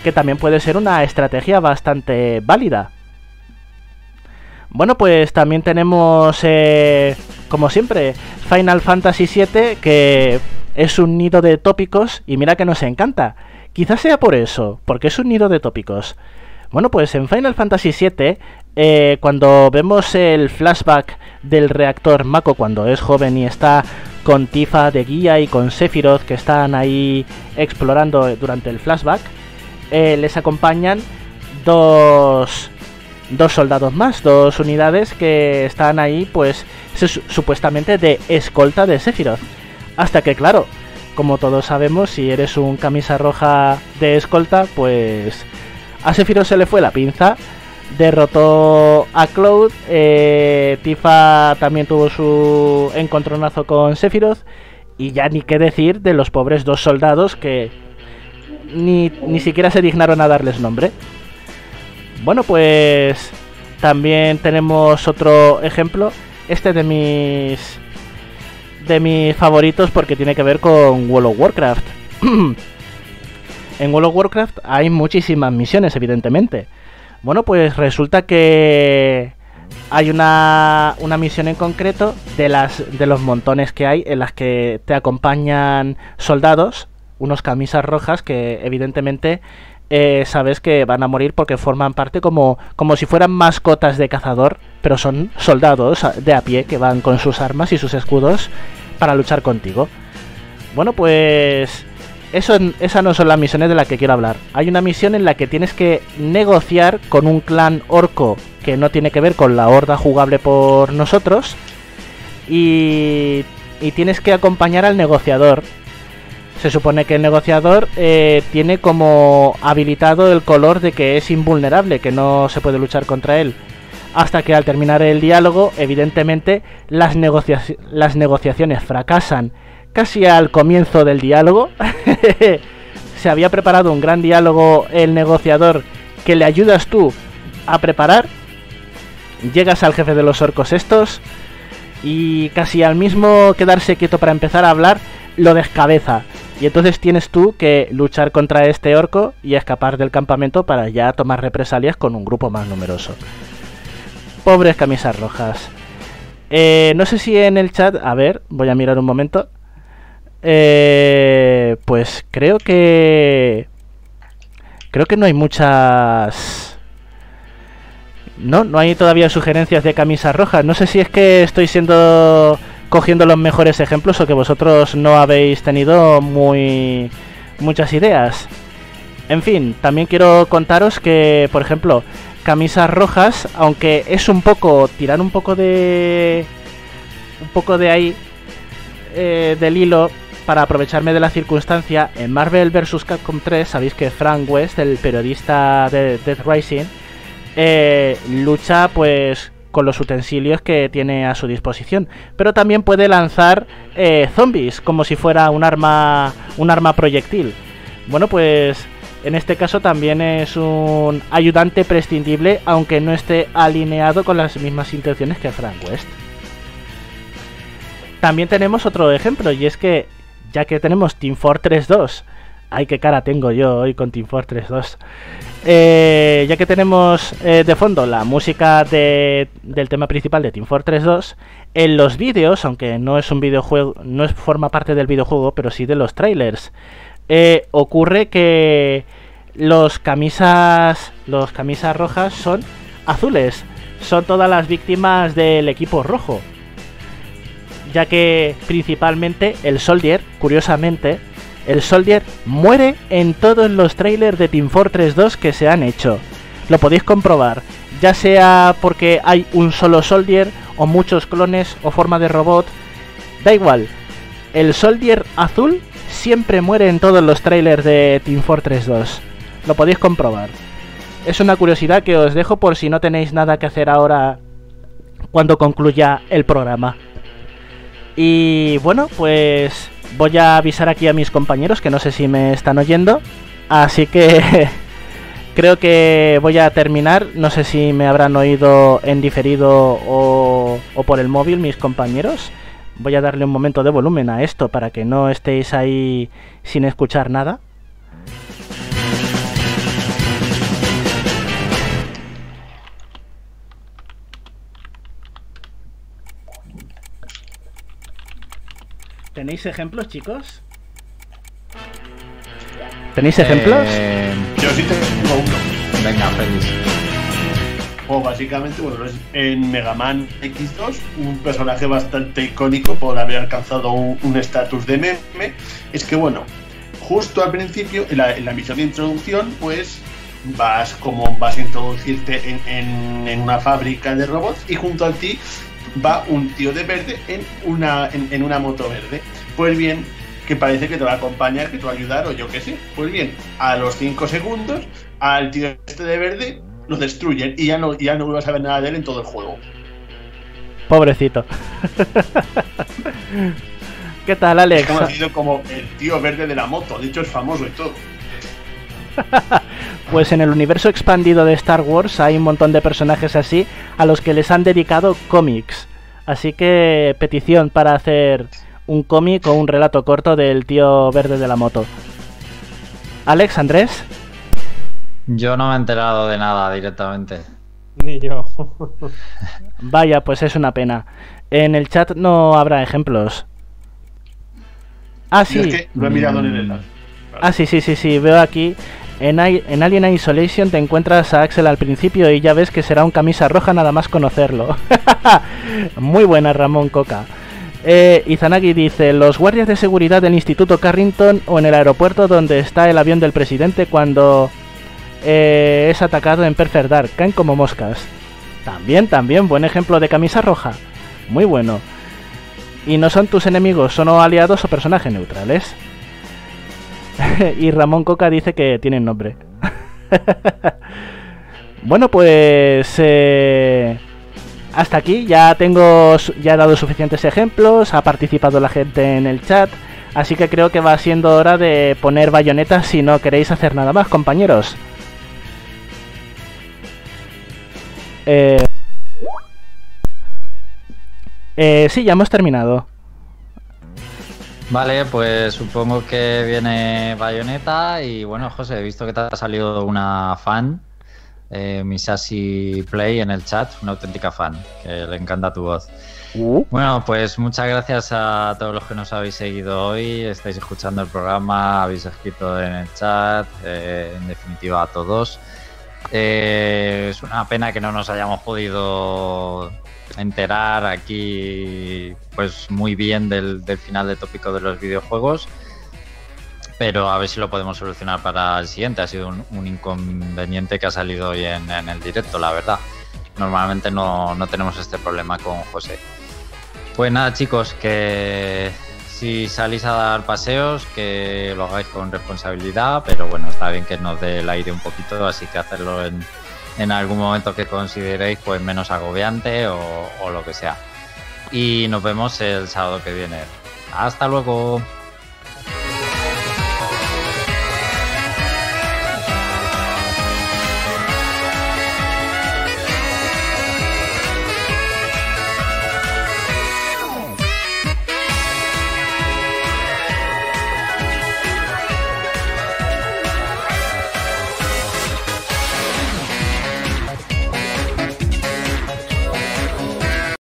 que también puede ser una estrategia bastante válida. Bueno, pues también tenemos, eh, como siempre, Final Fantasy VII, que es un nido de tópicos y mira que nos encanta. Quizás sea por eso, porque es un nido de tópicos. Bueno, pues en Final Fantasy VII, eh, cuando vemos el flashback del reactor Mako cuando es joven y está con Tifa de guía y con Sephiroth que están ahí explorando durante el flashback, eh, les acompañan dos, dos soldados más, dos unidades que están ahí pues supuestamente de escolta de Sephiroth. Hasta que, claro, como todos sabemos, si eres un camisa roja de escolta, pues a Sephiroth se le fue la pinza, derrotó a Cloud, eh, Tifa también tuvo su encontronazo con Sephiroth, y ya ni qué decir de los pobres dos soldados que ni, ni siquiera se dignaron a darles nombre. Bueno, pues también tenemos otro ejemplo, este de mis de mis favoritos porque tiene que ver con World of Warcraft. en World of Warcraft hay muchísimas misiones, evidentemente. Bueno, pues resulta que hay una, una misión en concreto de, las, de los montones que hay en las que te acompañan soldados, unos camisas rojas que evidentemente eh, sabes que van a morir porque forman parte como, como si fueran mascotas de cazador, pero son soldados de a pie que van con sus armas y sus escudos para luchar contigo. Bueno, pues eso, esas no son las misiones de las que quiero hablar. Hay una misión en la que tienes que negociar con un clan orco que no tiene que ver con la horda jugable por nosotros. Y, tienes que acompañar al negociador se supone que el negociador eh, tiene como habilitado el color de que es invulnerable, que no se puede luchar contra él. Hasta que al terminar el diálogo, evidentemente, las, negociaciones fracasan casi al comienzo del diálogo. se había preparado un gran diálogo el negociador que le ayudas tú a preparar. Llegas al jefe de los orcos estos y casi al mismo quedarse quieto para empezar a hablar, lo descabeza. Y entonces tienes tú que luchar contra este orco y escapar del campamento para ya tomar represalias con un grupo más numeroso. Pobres camisas rojas. Eh, no sé si en el chat, a ver, voy a mirar un momento. Eh, pues creo que... Creo que no hay muchas... No, no hay todavía sugerencias de camisas rojas. No sé si es que estoy siendo cogiendo los mejores ejemplos o que vosotros no habéis tenido muy muchas ideas. En fin, también quiero contaros que, por ejemplo, camisas rojas, aunque es un poco tirar un poco de un poco de ahí eh, del hilo para aprovecharme de la circunstancia. En Marvel vs. Capcom 3 sabéis que Frank West, el periodista de Death Rising, eh, lucha pues con los utensilios que tiene a su disposición, pero también puede lanzar eh, zombies como si fuera un arma un arma proyectil. Bueno, pues en este caso también es un ayudante prescindible, aunque no esté alineado con las mismas intenciones que Frank West. También tenemos otro ejemplo, y es que ya que tenemos Team Fortress 2, ay qué cara tengo yo hoy con Team Fortress 2, eh, ya que tenemos eh, de fondo la música del tema principal de Team Fortress 2, en los vídeos, aunque no es un videojuego, no forma parte del videojuego, pero sí de los trailers, eh, ocurre que los camisas, los camisas rojas son azules, son todas las víctimas del equipo rojo, ya que principalmente el Soldier, curiosamente, el Soldier muere en todos los trailers de Team Fortress 2 que se han hecho. Lo podéis comprobar, ya sea porque hay un solo Soldier o muchos clones o forma de robot, da igual. El Soldier azul siempre muere en todos los trailers de Team Fortress 2. Lo podéis comprobar. Es una curiosidad que os dejo por si no tenéis nada que hacer ahora cuando concluya el programa. Y bueno, pues voy a avisar aquí a mis compañeros que no sé si me están oyendo. Así que creo que voy a terminar. No sé si me habrán oído en diferido o, o, por el móvil mis compañeros. Voy a darle un momento de volumen a esto para que no estéis ahí sin escuchar nada. ¿Tenéis ejemplos, chicos? ¿Tenéis ejemplos? Eh, Yo sí tengo uno. venga, feliz. O básicamente, bueno, es en Mega Man X2, un personaje bastante icónico por haber alcanzado un estatus de meme. Es que, bueno, justo al principio, en la, misión de introducción, pues vas como vas a introducirte en, una fábrica de robots y junto a ti va un tío de verde en una, en, una moto verde. Pues bien, que parece que te va a acompañar, que te va a ayudar o yo qué sé. Pues bien, a los 5 segundos, al tío este de verde lo destruyen y ya no, ya no vuelvas a ver nada de él en todo el juego. Pobrecito. ¿Qué tal, Alex? Es conocido como el tío verde de la moto, de hecho es famoso y todo. Pues en el universo expandido de Star Wars hay un montón de personajes así a los que les han dedicado cómics. Así que petición para hacer un cómic o un relato corto del tío verde de la moto. Alex, Andrés. Yo no me he enterado de nada directamente. Ni yo. Vaya, pues es una pena. En el chat no habrá ejemplos. Ah, sí. Es que lo he mirado en el enlace. Ah, sí, sí, sí, sí. Veo aquí. En, en, Alien Isolation te encuentras a Axel al principio y ya ves que será un camisa roja nada más conocerlo. Muy buena, Ramón Coca. Eh, Izanagi dice, los guardias de seguridad del Instituto Carrington o en el aeropuerto donde está el avión del presidente cuando eh, es atacado en Perfect Dark, caen como moscas. También, también, buen ejemplo de camisa roja. Muy bueno. Y no son tus enemigos, son o aliados o personajes neutrales. y Ramón Coca dice que tienen nombre. bueno, pues... Eh, hasta aquí, ya tengo... Ya he dado suficientes ejemplos, ha participado la gente en el chat. Así que creo que va siendo hora de poner bayonetas si no queréis hacer nada más, compañeros. Eh... Eh, sí, ya hemos terminado. Vale, pues supongo que viene Bayonetta y bueno, José, he visto que te ha salido una fan, eh, Misasi Play en el chat, una auténtica fan, que le encanta tu voz. Uh. Bueno, pues muchas gracias a todos los que nos habéis seguido hoy, estáis escuchando el programa, habéis escrito en el chat, eh, en definitiva a todos. Eh, es una pena que no nos hayamos podido enterar aquí pues muy bien del, final de tópico de los videojuegos pero a ver si lo podemos solucionar para el siguiente. Ha sido un, inconveniente que ha salido hoy en, el directo, la verdad. Normalmente no, no tenemos este problema con José. Pues nada, chicos, que si salís a dar paseos, que lo hagáis con responsabilidad, pero bueno, está bien que nos dé el aire un poquito, así que hacerlo en, algún momento que consideréis pues menos agobiante o lo que sea. Y nos vemos el sábado que viene. Hasta luego.